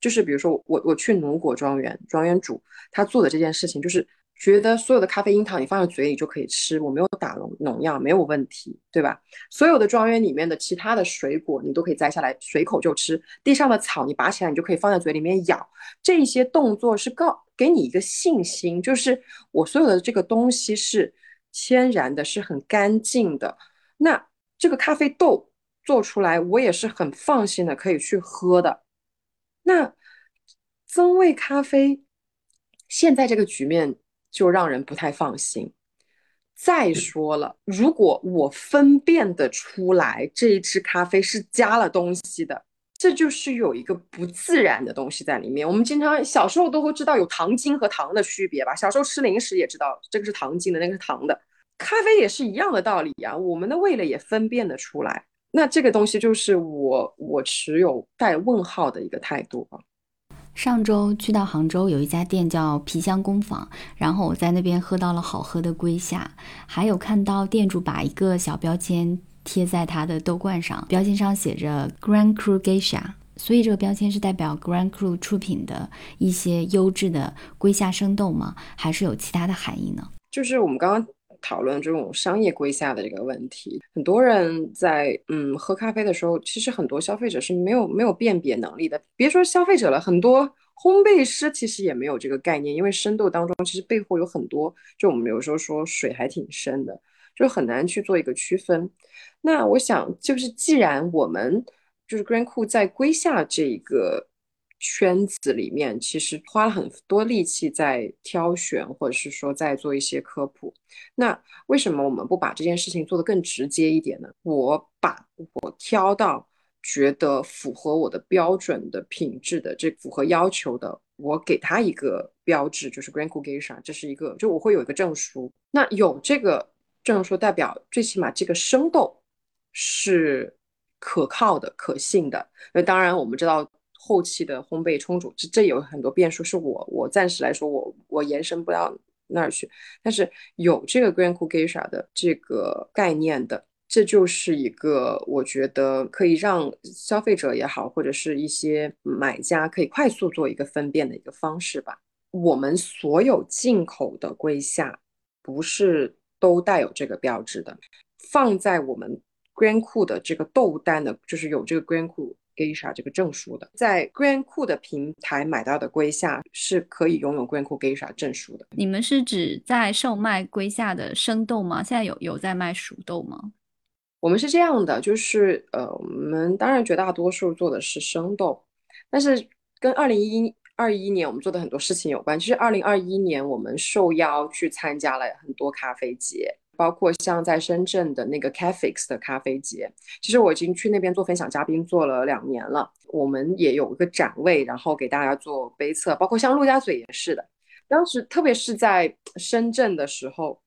就是比如说我我去奴果庄园，庄园主他做的这件事情就是。觉得所有的咖啡樱桃你放在嘴里就可以吃，我没有打农农药，没有问题，对吧？所有的庄园里面的其他的水果你都可以摘下来随口就吃，地上的草你拔起来你就可以放在嘴里面咬，这些动作是告给你一个信心，就是我所有的这个东西是天然的，是很干净的。那这个咖啡豆做出来我也是很放心的可以去喝的。那增味咖啡现在这个局面。就让人不太放心。再说了，如果我分辨得出来这一支咖啡是加了东西的，这就是有一个不自然的东西在里面。我们经常小时候都会知道有糖精和糖的区别吧？小时候吃零食也知道这个是糖精的，那个是糖的。咖啡也是一样的道理呀，我们的味蕾也分辨得出来。那这个东西就是我我持有带问号的一个态度啊。上周去到杭州，有一家店叫皮香工坊，然后我在那边喝到了好喝的龟夏，还有看到店主把一个小标签贴在他的豆罐上，标签上写着 Grand Cru Geisha，所以这个标签是代表 Grand Cru 出品的一些优质的龟夏生豆吗？还是有其他的含义呢？就是我们刚刚。讨论这种商业归下的这个问题，很多人在嗯喝咖啡的时候，其实很多消费者是没有没有辨别能力的。别说消费者了，很多烘焙师其实也没有这个概念，因为深度当中其实背后有很多，就我们有时候说水还挺深的，就很难去做一个区分。那我想，就是既然我们就是 Green Cool 在归下这一个圈子里面，其实花了很多力气在挑选，或者是说在做一些科普。那为什么我们不把这件事情做得更直接一点呢？我把我挑到觉得符合我的标准的品质的，这符合要求的，我给他一个标志，就是 Grand Cool Geisha，这是一个，就我会有一个证书。那有这个证书，代表最起码这个生豆是可靠的、可信的。那当然，我们知道后期的烘焙冲煮，这这有很多变数，是我我暂时来说，我我延伸不到那儿去。但是有这个 Grand Cool Geisha 的这个概念的，这就是一个我觉得可以让消费者也好，或者是一些买家可以快速做一个分辨的一个方式吧。我们所有进口的龟下不是都带有这个标志的，放在我们 Grand Cool 的这个豆单的，就是有这个 Grand Cool Geisha 这个证书的，在 Grand Cool 的平台买到的龟下是可以拥有 Grand Cool Geisha 证书的。你们是指在售卖龟下的生豆吗？现在有有在卖熟豆吗？我们是这样的，就是呃，我们当然绝大多数做的是生豆，但是跟二零一二一年我们做的很多事情有关。其实二零二一年我们受邀去参加了很多咖啡节，包括像在深圳的那个 Cafex 的咖啡节。其实我已经去那边做分享嘉宾做了两年了，我们也有一个展位，然后给大家做杯测，包括像陆家嘴也是的。当时特别是在深圳的时候。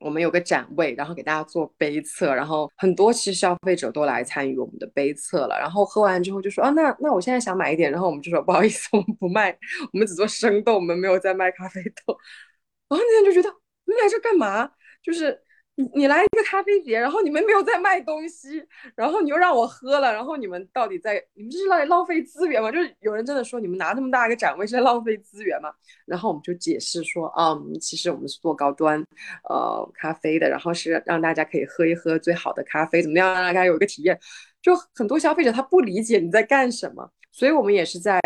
我们有个展位，然后给大家做杯测，然后很多其实消费者都来参与我们的杯测了。然后喝完之后就说啊，那那我现在想买一点，然后我们就说不好意思，我们不卖，我们只做生豆，我们没有在卖咖啡豆。然后那天就觉得你来这干嘛？就是。你你来一个咖啡节，然后你们没有在卖东西，然后你又让我喝了，然后你们到底在你们这是在浪费资源吗？就是有人真的说你们拿那么大一个展位是在浪费资源吗？然后我们就解释说，嗯，其实我们是做高端呃咖啡的，然后是让大家可以喝一喝最好的咖啡，怎么样让大家有一个体验？就很多消费者他不理解你在干什么，所以我们也是在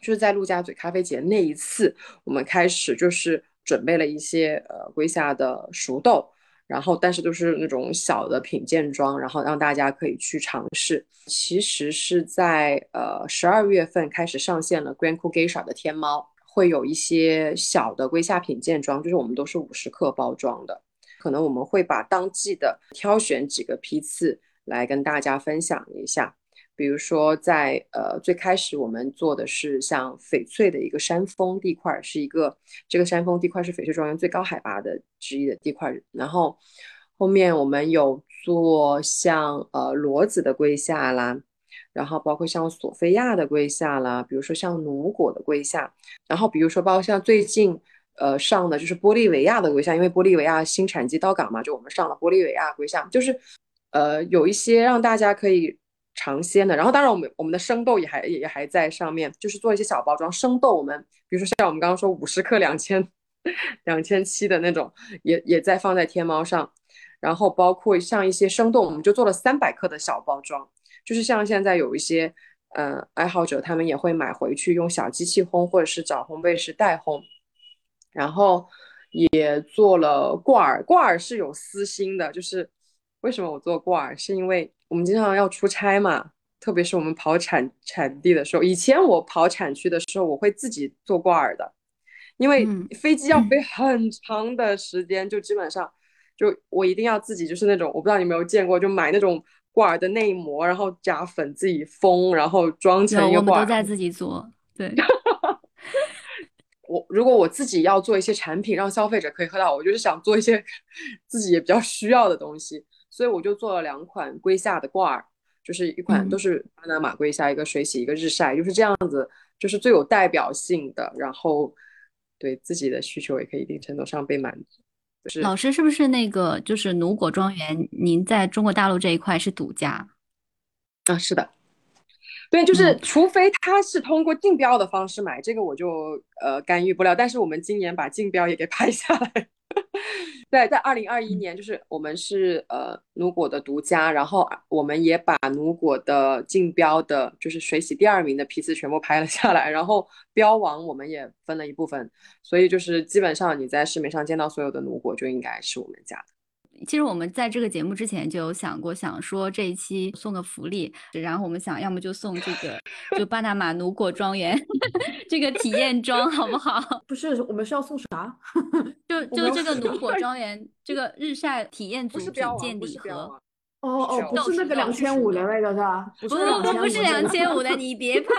就是在陆家嘴咖啡节那一次，我们开始就是准备了一些呃龟下的熟豆。然后，但是都是那种小的品鉴装，然后让大家可以去尝试。其实是在呃十二月份开始上线了 Grand c o o g e i s h a 的天猫，会有一些小的龟下品鉴装，就是我们都是五十克包装的，可能我们会把当季的挑选几个批次来跟大家分享一下。比如说，在呃最开始我们做的是像翡翠的一个山峰地块，是一个这个山峰地块是翡翠庄园最高海拔的之一的地块。然后后面我们有做像呃骡子的龟下啦，然后包括像索菲亚的龟下啦，比如说像努果的龟下，然后比如说包括像最近呃上的就是玻利维亚的龟下，因为玻利维亚新产季到港嘛，就我们上了玻利维亚龟下，就是呃有一些让大家可以。尝鲜的，然后当然我们我们的生豆也还也还在上面，就是做一些小包装。生豆，我们比如说像我们刚刚说五十克两千两千七的那种，也也在放在天猫上，然后包括像一些生豆，我们就做了三百克的小包装，就是像现在有一些呃爱好者，他们也会买回去用小机器烘，或者是找烘焙师代烘，然后也做了挂耳，挂耳是有私心的，就是为什么我做挂耳，是因为。我们经常要出差嘛，特别是我们跑产产地的时候。以前我跑产区的时候，我会自己做挂耳的，因为飞机要飞很长的时间，就基本上就我一定要自己，就是那种我不知道你有没有见过，就买那种挂耳的内膜，然后加粉自己封，然后装成一个挂耳。我们都在自己做，对。我如果我自己要做一些产品让消费者可以喝到，我就是想做一些 自己也比较需要的东西。所以我就做了两款龟下的挂耳，就是一款都是巴拿马龟下，一个水洗，一个日晒，就是这样子，就是最有代表性的，然后对自己的需求也可以一定程度上被满足。就是老师是不是那个就是奴果庄园？您在中国大陆这一块是独家啊？是的，对，就是除非他是通过竞标的方式买，这个我就呃干预不了。但是我们今年把竞标也给 拍下来。对，在二零二一年，就是我们是呃奴果的独家，然后我们也把奴果的竞标的，就是水洗第二名的批次全部拍了下来，然后标王我们也分了一部分，所以就是基本上你在市面上见到所有的奴果就应该是我们家的。其实我们在这个节目之前就有想过，想说这一期送个福利，然后我们想要么就送这个，就巴拿马奴果庄园 这个体验装，好不好？不是，我们是要送啥？就就这个奴果庄园这个日晒体验组品鉴礼盒。哦哦，不是那个两千五的那个是吧？不不不，不是两千五的，你别怕。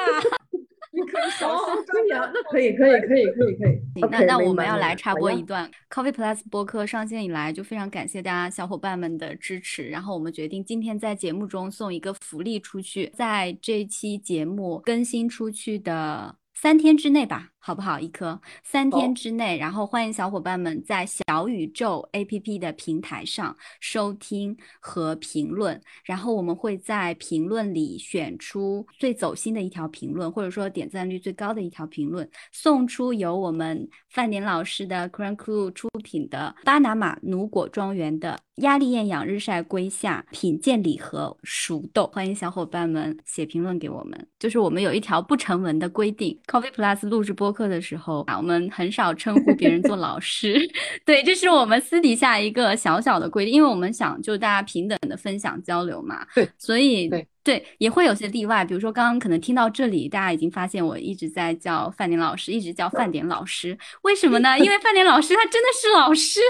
可以小声可以啊，那可以可以可以可以可以。那那我们要来插播一段，Coffee Plus 播客上线以来，就非常感谢大家小伙伴们的支持。然后我们决定今天在节目中送一个福利出去，在这期节目更新出去的。三天之内吧，好不好？一颗三天之内，然后欢迎小伙伴们在小宇宙 APP 的平台上收听和评论，然后我们会在评论里选出最走心的一条评论，或者说点赞率最高的一条评论，送出由我们范年老师的 Crown Crew 出品的巴拿马奴果庄园的。压力艳阳日晒归夏品鉴礼盒熟豆，欢迎小伙伴们写评论给我们。就是我们有一条不成文的规定，Coffee Plus 录制播客的时候啊，我们很少称呼别人做老师。对，这是我们私底下一个小小的规定，因为我们想就大家平等的分享交流嘛。对，所以对。对，也会有些例外，比如说刚刚可能听到这里，大家已经发现我一直在叫范典老师，一直叫范典老师，为什么呢？因为范典老师他真的是老师。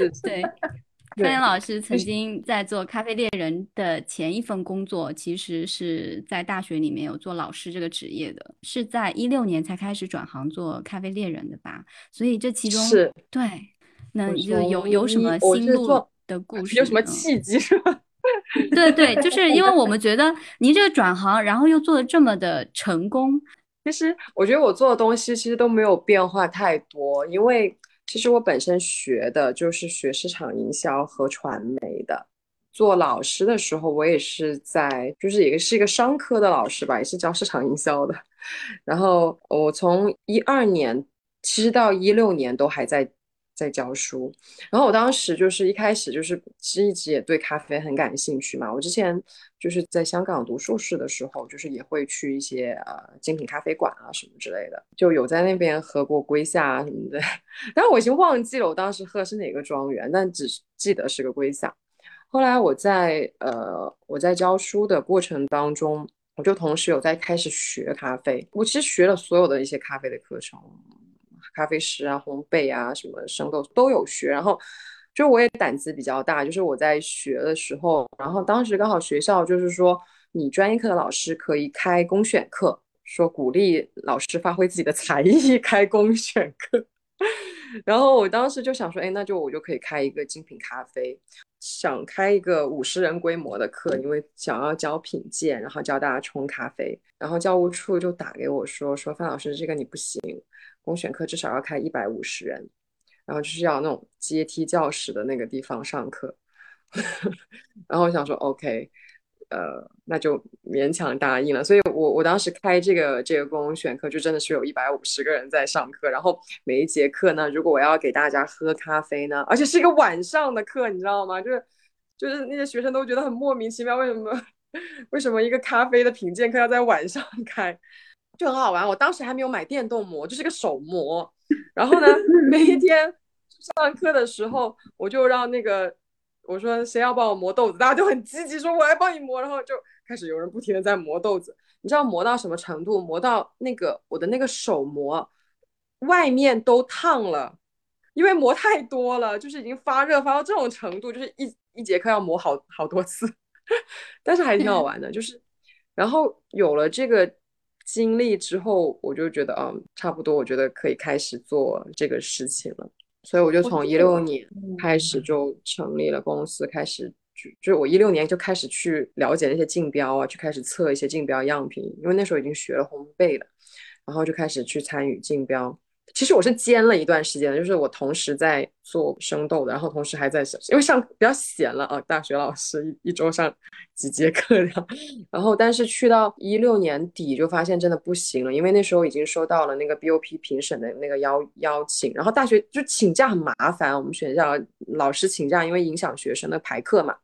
对，范典老师曾经在做咖啡猎人的前一份工作，其实是在大学里面有做老师这个职业的，是在一六年才开始转行做咖啡猎人的吧？所以这其中是对，那有有有什么心路的故事？有什么契机是吧？对对，就是因为我们觉得您这个转行，然后又做的这么的成功。其实我觉得我做的东西其实都没有变化太多，因为其实我本身学的就是学市场营销和传媒的。做老师的时候，我也是在，就是也是一个商科的老师吧，也是教市场营销的。然后我从一二年其实到一六年都还在。在教书，然后我当时就是一开始就是其实一直也对咖啡很感兴趣嘛。我之前就是在香港读硕士的时候，就是也会去一些呃精品咖啡馆啊什么之类的，就有在那边喝过龟夏啊什么的。但我已经忘记了我当时喝的是哪个庄园，但只记得是个龟夏。后来我在呃我在教书的过程当中，我就同时有在开始学咖啡。我其实学了所有的一些咖啡的课程。咖啡师啊，烘焙啊，什么生豆都有学。然后，就我也胆子比较大，就是我在学的时候，然后当时刚好学校就是说，你专业课的老师可以开公选课，说鼓励老师发挥自己的才艺，开公选课。然后我当时就想说，哎，那就我就可以开一个精品咖啡，想开一个五十人规模的课，因为想要教品鉴，然后教大家冲咖啡。然后教务处就打给我说，说范老师，这个你不行。公选课至少要开一百五十人，然后就是要那种阶梯教室的那个地方上课，然后我想说 OK，呃，那就勉强答应了。所以我我当时开这个这个公选课，就真的是有一百五十个人在上课。然后每一节课呢，如果我要给大家喝咖啡呢，而且是一个晚上的课，你知道吗？就是就是那些学生都觉得很莫名其妙，为什么 为什么一个咖啡的品鉴课要在晚上开？就很好玩，我当时还没有买电动磨，就是个手磨。然后呢，每一天上课的时候，我就让那个我说谁要帮我磨豆子，大家就很积极说我来帮你磨，然后就开始有人不停的在磨豆子。你知道磨到什么程度？磨到那个我的那个手磨外面都烫了，因为磨太多了，就是已经发热发到这种程度，就是一一节课要磨好好多次。但是还挺好玩的，就是然后有了这个。经历之后，我就觉得，嗯，差不多，我觉得可以开始做这个事情了。所以我就从一六年开始就成立了公司，开始就就是我一六年就开始去了解那些竞标啊，去开始测一些竞标样品，因为那时候已经学了烘焙了，然后就开始去参与竞标。其实我是兼了一段时间的，就是我同时在做生豆的，然后同时还在因为上比较闲了啊，大学老师一一周上几节课的，然后但是去到一六年底就发现真的不行了，因为那时候已经收到了那个 BOP 评审的那个邀邀请，然后大学就请假很麻烦，我们学校老师请假因为影响学生的排课嘛。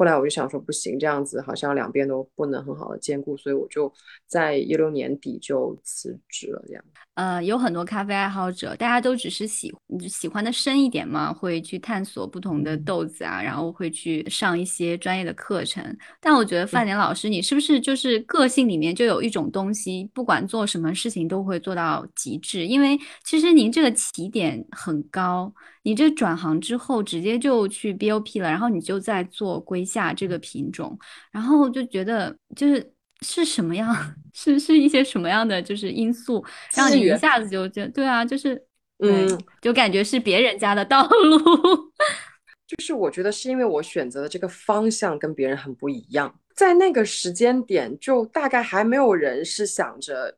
后来我就想说不行，这样子好像两边都不能很好的兼顾，所以我就在一六年底就辞职了。这样，呃，有很多咖啡爱好者，大家都只是喜喜欢的深一点嘛，会去探索不同的豆子啊，然后会去上一些专业的课程。但我觉得范典老师，你是不是就是个性里面就有一种东西，不管做什么事情都会做到极致？因为其实您这个起点很高。你这转行之后，直接就去 BOP 了，然后你就在做龟下这个品种，然后就觉得就是是什么样，是是一些什么样的就是因素，让你一下子就就对啊，就是嗯，就感觉是别人家的道路。就是我觉得是因为我选择的这个方向跟别人很不一样，在那个时间点，就大概还没有人是想着。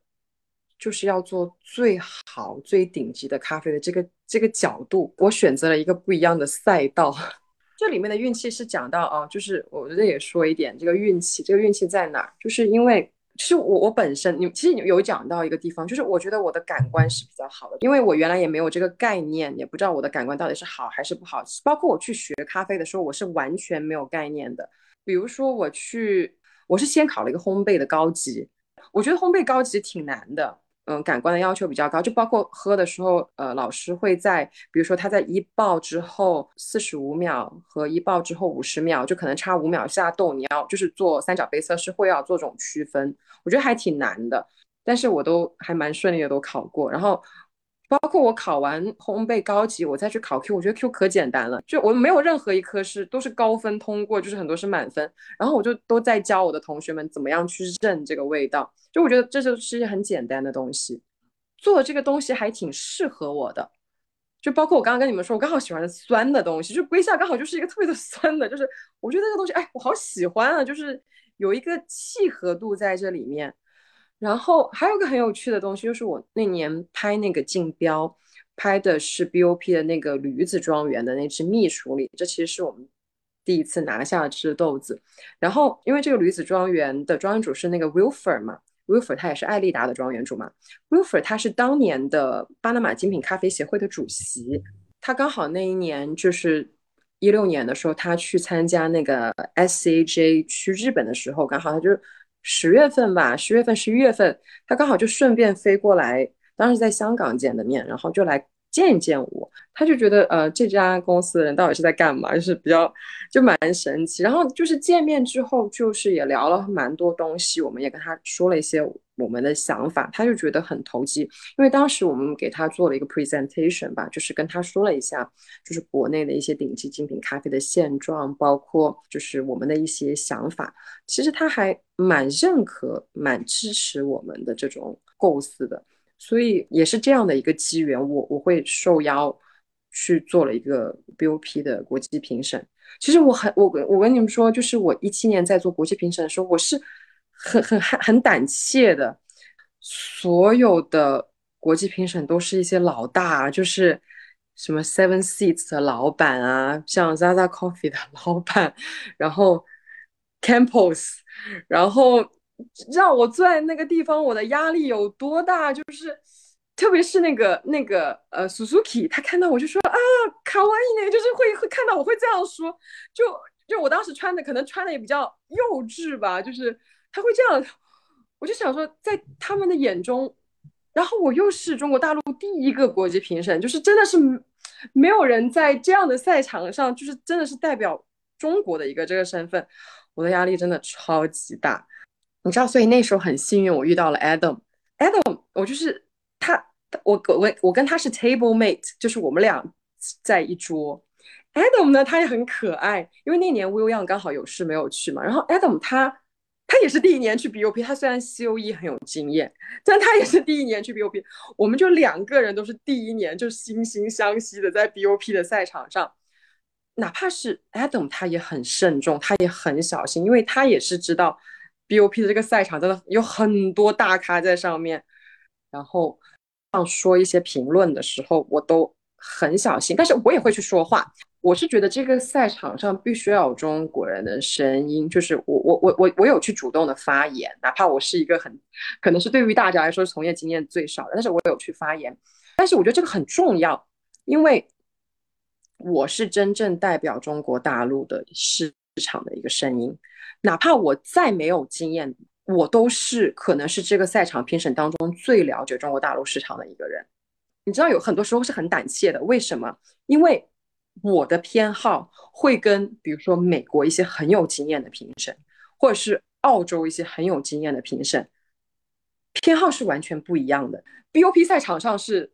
就是要做最好、最顶级的咖啡的这个这个角度，我选择了一个不一样的赛道。这里面的运气是讲到啊，就是我觉得也说一点这个运气，这个运气在哪儿？就是因为其实我我本身你其实你有讲到一个地方，就是我觉得我的感官是比较好的，因为我原来也没有这个概念，也不知道我的感官到底是好还是不好。包括我去学咖啡的时候，我是完全没有概念的。比如说我去，我是先考了一个烘焙的高级，我觉得烘焙高级挺难的。嗯，感官的要求比较高，就包括喝的时候，呃，老师会在，比如说他在一爆之后四十五秒和一爆之后五十秒，就可能差五秒下豆，你要就是做三角杯测试会要做这种区分，我觉得还挺难的，但是我都还蛮顺利的都考过，然后。包括我考完烘焙高级，我再去考 Q，我觉得 Q 可简单了，就我没有任何一科是都是高分通过，就是很多是满分。然后我就都在教我的同学们怎么样去认这个味道，就我觉得这就是很简单的东西，做这个东西还挺适合我的。就包括我刚刚跟你们说，我刚好喜欢酸的东西，就龟下刚好就是一个特别的酸的，就是我觉得那个东西，哎，我好喜欢啊，就是有一个契合度在这里面。然后还有个很有趣的东西，就是我那年拍那个竞标，拍的是 BOP 的那个驴子庄园的那只蜜处理，这其实是我们第一次拿下这只豆子。然后因为这个驴子庄园的庄园主是那个 Wilfer 嘛，Wilfer 他也是艾丽达的庄园主嘛，Wilfer 他是当年的巴拿马精品咖啡协会的主席，他刚好那一年就是一六年的时候，他去参加那个 SCAJ 去日本的时候，刚好他就。十月份吧，十月份、十一月份，他刚好就顺便飞过来，当时在香港见的面，然后就来见一见我。他就觉得，呃，这家公司的人到底是在干嘛，就是比较就蛮神奇。然后就是见面之后，就是也聊了蛮多东西，我们也跟他说了一些。我们的想法，他就觉得很投机，因为当时我们给他做了一个 presentation 吧，就是跟他说了一下，就是国内的一些顶级精品咖啡的现状，包括就是我们的一些想法。其实他还蛮认可、蛮支持我们的这种构思的，所以也是这样的一个机缘，我我会受邀去做了一个 BOP 的国际评审。其实我很我我跟你们说，就是我一七年在做国际评审的时候，我是。很很很很胆怯的，所有的国际评审都是一些老大，就是什么 Seven Seats 的老板啊，像 Zaza Coffee 的老板，然后 Campos，然后让我坐在那个地方，我的压力有多大？就是特别是那个那个呃 Suzuki，他看到我就说啊，卡哇伊呢，就是会会看到我会这样说，就就我当时穿的可能穿的也比较幼稚吧，就是。他会这样，我就想说，在他们的眼中，然后我又是中国大陆第一个国际评审，就是真的是没有人在这样的赛场上，就是真的是代表中国的一个这个身份，我的压力真的超级大，你知道，所以那时候很幸运，我遇到了 Adam，Adam，我就是他，我我我跟他是 table mate，就是我们俩在一桌，Adam 呢，他也很可爱，因为那年 Will Young 刚好有事没有去嘛，然后 Adam 他。他也是第一年去 BOP，他虽然 COE 很有经验，但他也是第一年去 BOP。我们就两个人都是第一年，就惺惺相惜的在 BOP 的赛场上。哪怕是 Adam，他也很慎重，他也很小心，因为他也是知道 BOP 的这个赛场真的有很多大咖在上面。然后，像说一些评论的时候，我都很小心，但是我也会去说话。我是觉得这个赛场上必须要有中国人的声音，就是我我我我我有去主动的发言，哪怕我是一个很可能是对于大家来说从业经验最少的，但是我有去发言。但是我觉得这个很重要，因为我是真正代表中国大陆的市场的一个声音，哪怕我再没有经验，我都是可能是这个赛场评审当中最了解中国大陆市场的一个人。你知道有很多时候是很胆怯的，为什么？因为我的偏好会跟比如说美国一些很有经验的评审，或者是澳洲一些很有经验的评审，偏好是完全不一样的。BOP 赛场上是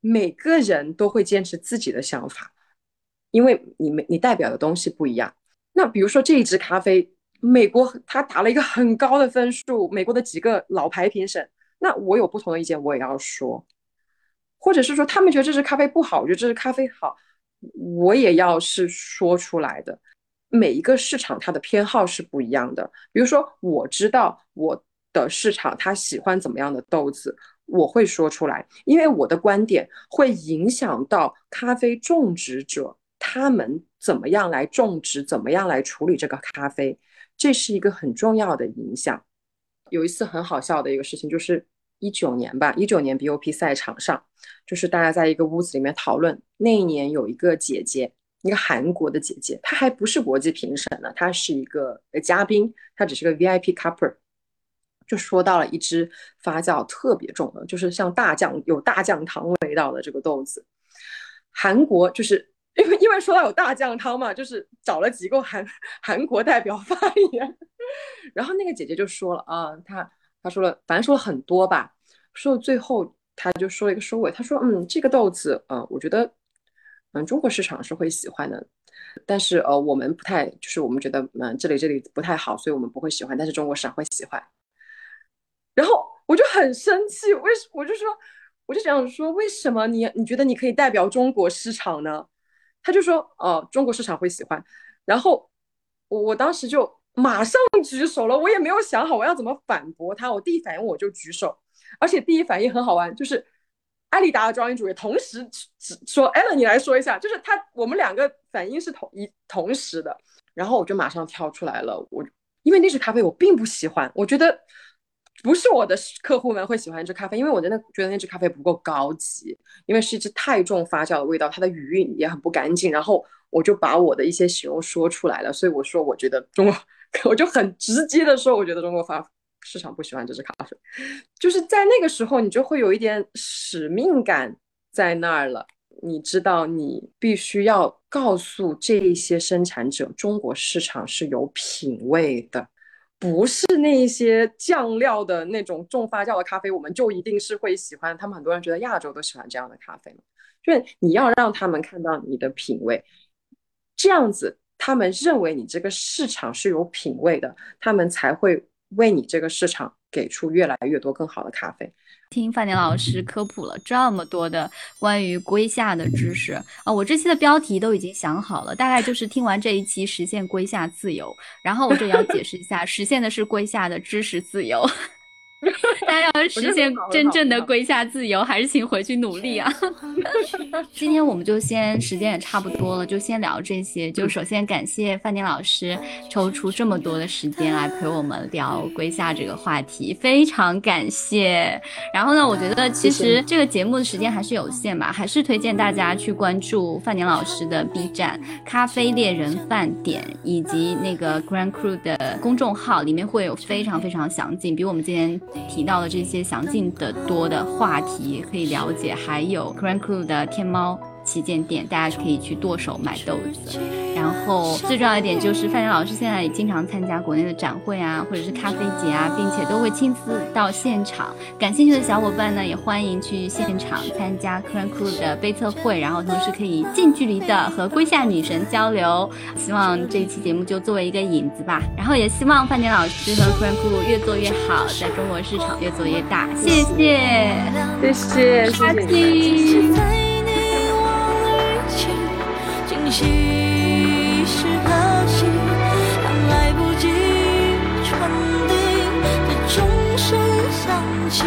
每个人都会坚持自己的想法，因为你没你代表的东西不一样。那比如说这一支咖啡，美国他打了一个很高的分数，美国的几个老牌评审，那我有不同的意见，我也要说。或者是说他们觉得这支咖啡不好，我觉得这支咖啡好，我也要是说出来的。每一个市场它的偏好是不一样的。比如说，我知道我的市场他喜欢怎么样的豆子，我会说出来，因为我的观点会影响到咖啡种植者他们怎么样来种植，怎么样来处理这个咖啡，这是一个很重要的影响。有一次很好笑的一个事情就是。一九年吧，一九年 BOP 赛场上，就是大家在一个屋子里面讨论。那一年有一个姐姐，一个韩国的姐姐，她还不是国际评审呢，她是一个嘉宾，她只是个 VIP cupper，就说到了一只发酵特别重的，就是像大酱有大酱汤味道的这个豆子。韩国就是因为因为说到有大酱汤嘛，就是找了几个韩韩国代表 发言，然后那个姐姐就说了啊，她。她说了，反正说了很多吧。说到最后，她就说了一个收尾。她说：“嗯，这个豆子，呃，我觉得，嗯，中国市场是会喜欢的，但是呃，我们不太，就是我们觉得，嗯，这里这里不太好，所以我们不会喜欢。但是中国市场会喜欢。”然后我就很生气，为什我就说，我就想说，为什么你你觉得你可以代表中国市场呢？他就说：“哦，中国市场会喜欢。”然后我我当时就。马上举手了，我也没有想好我要怎么反驳他。我第一反应我就举手，而且第一反应很好玩，就是艾丽达的庄园主也同时说：“艾伦，你来说一下。”就是他，我们两个反应是同一同时的。然后我就马上跳出来了，我因为那支咖啡我并不喜欢，我觉得不是我的客户们会喜欢这咖啡，因为我真的觉得那支咖啡不够高级，因为是一支太重发酵的味道，它的余韵也很不干净。然后我就把我的一些形容说出来了，所以我说我觉得中国。我就很直接的说，我觉得中国发市场不喜欢这支咖啡，就是在那个时候，你就会有一点使命感在那儿了。你知道，你必须要告诉这一些生产者，中国市场是有品味的，不是那些酱料的那种重发酵的咖啡，我们就一定是会喜欢。他们很多人觉得亚洲都喜欢这样的咖啡嘛，就是你要让他们看到你的品味，这样子。他们认为你这个市场是有品味的，他们才会为你这个市场给出越来越多更好的咖啡。听范年老师科普了这么多的关于归夏的知识啊，我这期的标题都已经想好了，大概就是听完这一期实现归夏自由，然后我这里要解释一下，实现的是归夏的知识自由。大家要实现真正的归夏自由，还是请回去努力啊！今天我们就先时间也差不多了，就先聊这些。就首先感谢范宁老师抽出这么多的时间来陪我们聊归夏这个话题，非常感谢。然后呢，我觉得其实这个节目的时间还是有限吧，还是推荐大家去关注范宁老师的 B 站“咖啡猎人饭点”以及那个 Grand Crew 的公众号，里面会有非常非常详尽，比我们今天。提到的这些详尽的多的话题可以了解，还有 Crankle 的天猫。旗舰店，大家可以去剁手买豆子。然后最重要一点就是，范宁老师现在也经常参加国内的展会啊，或者是咖啡节啊，并且都会亲自到现场。感兴趣的小伙伴呢，也欢迎去现场参加 Cran Crew 的杯测会，然后同时可以近距离的和龟夏女神交流。希望这一期节目就作为一个引子吧。然后也希望范宁老师和 Cran Crew 越做越好，在中国市场越做越大。谢谢，谢谢，谢谢。息是可惜，还来不及传递的钟声响起，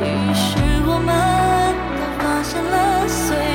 于是我们都发现了随。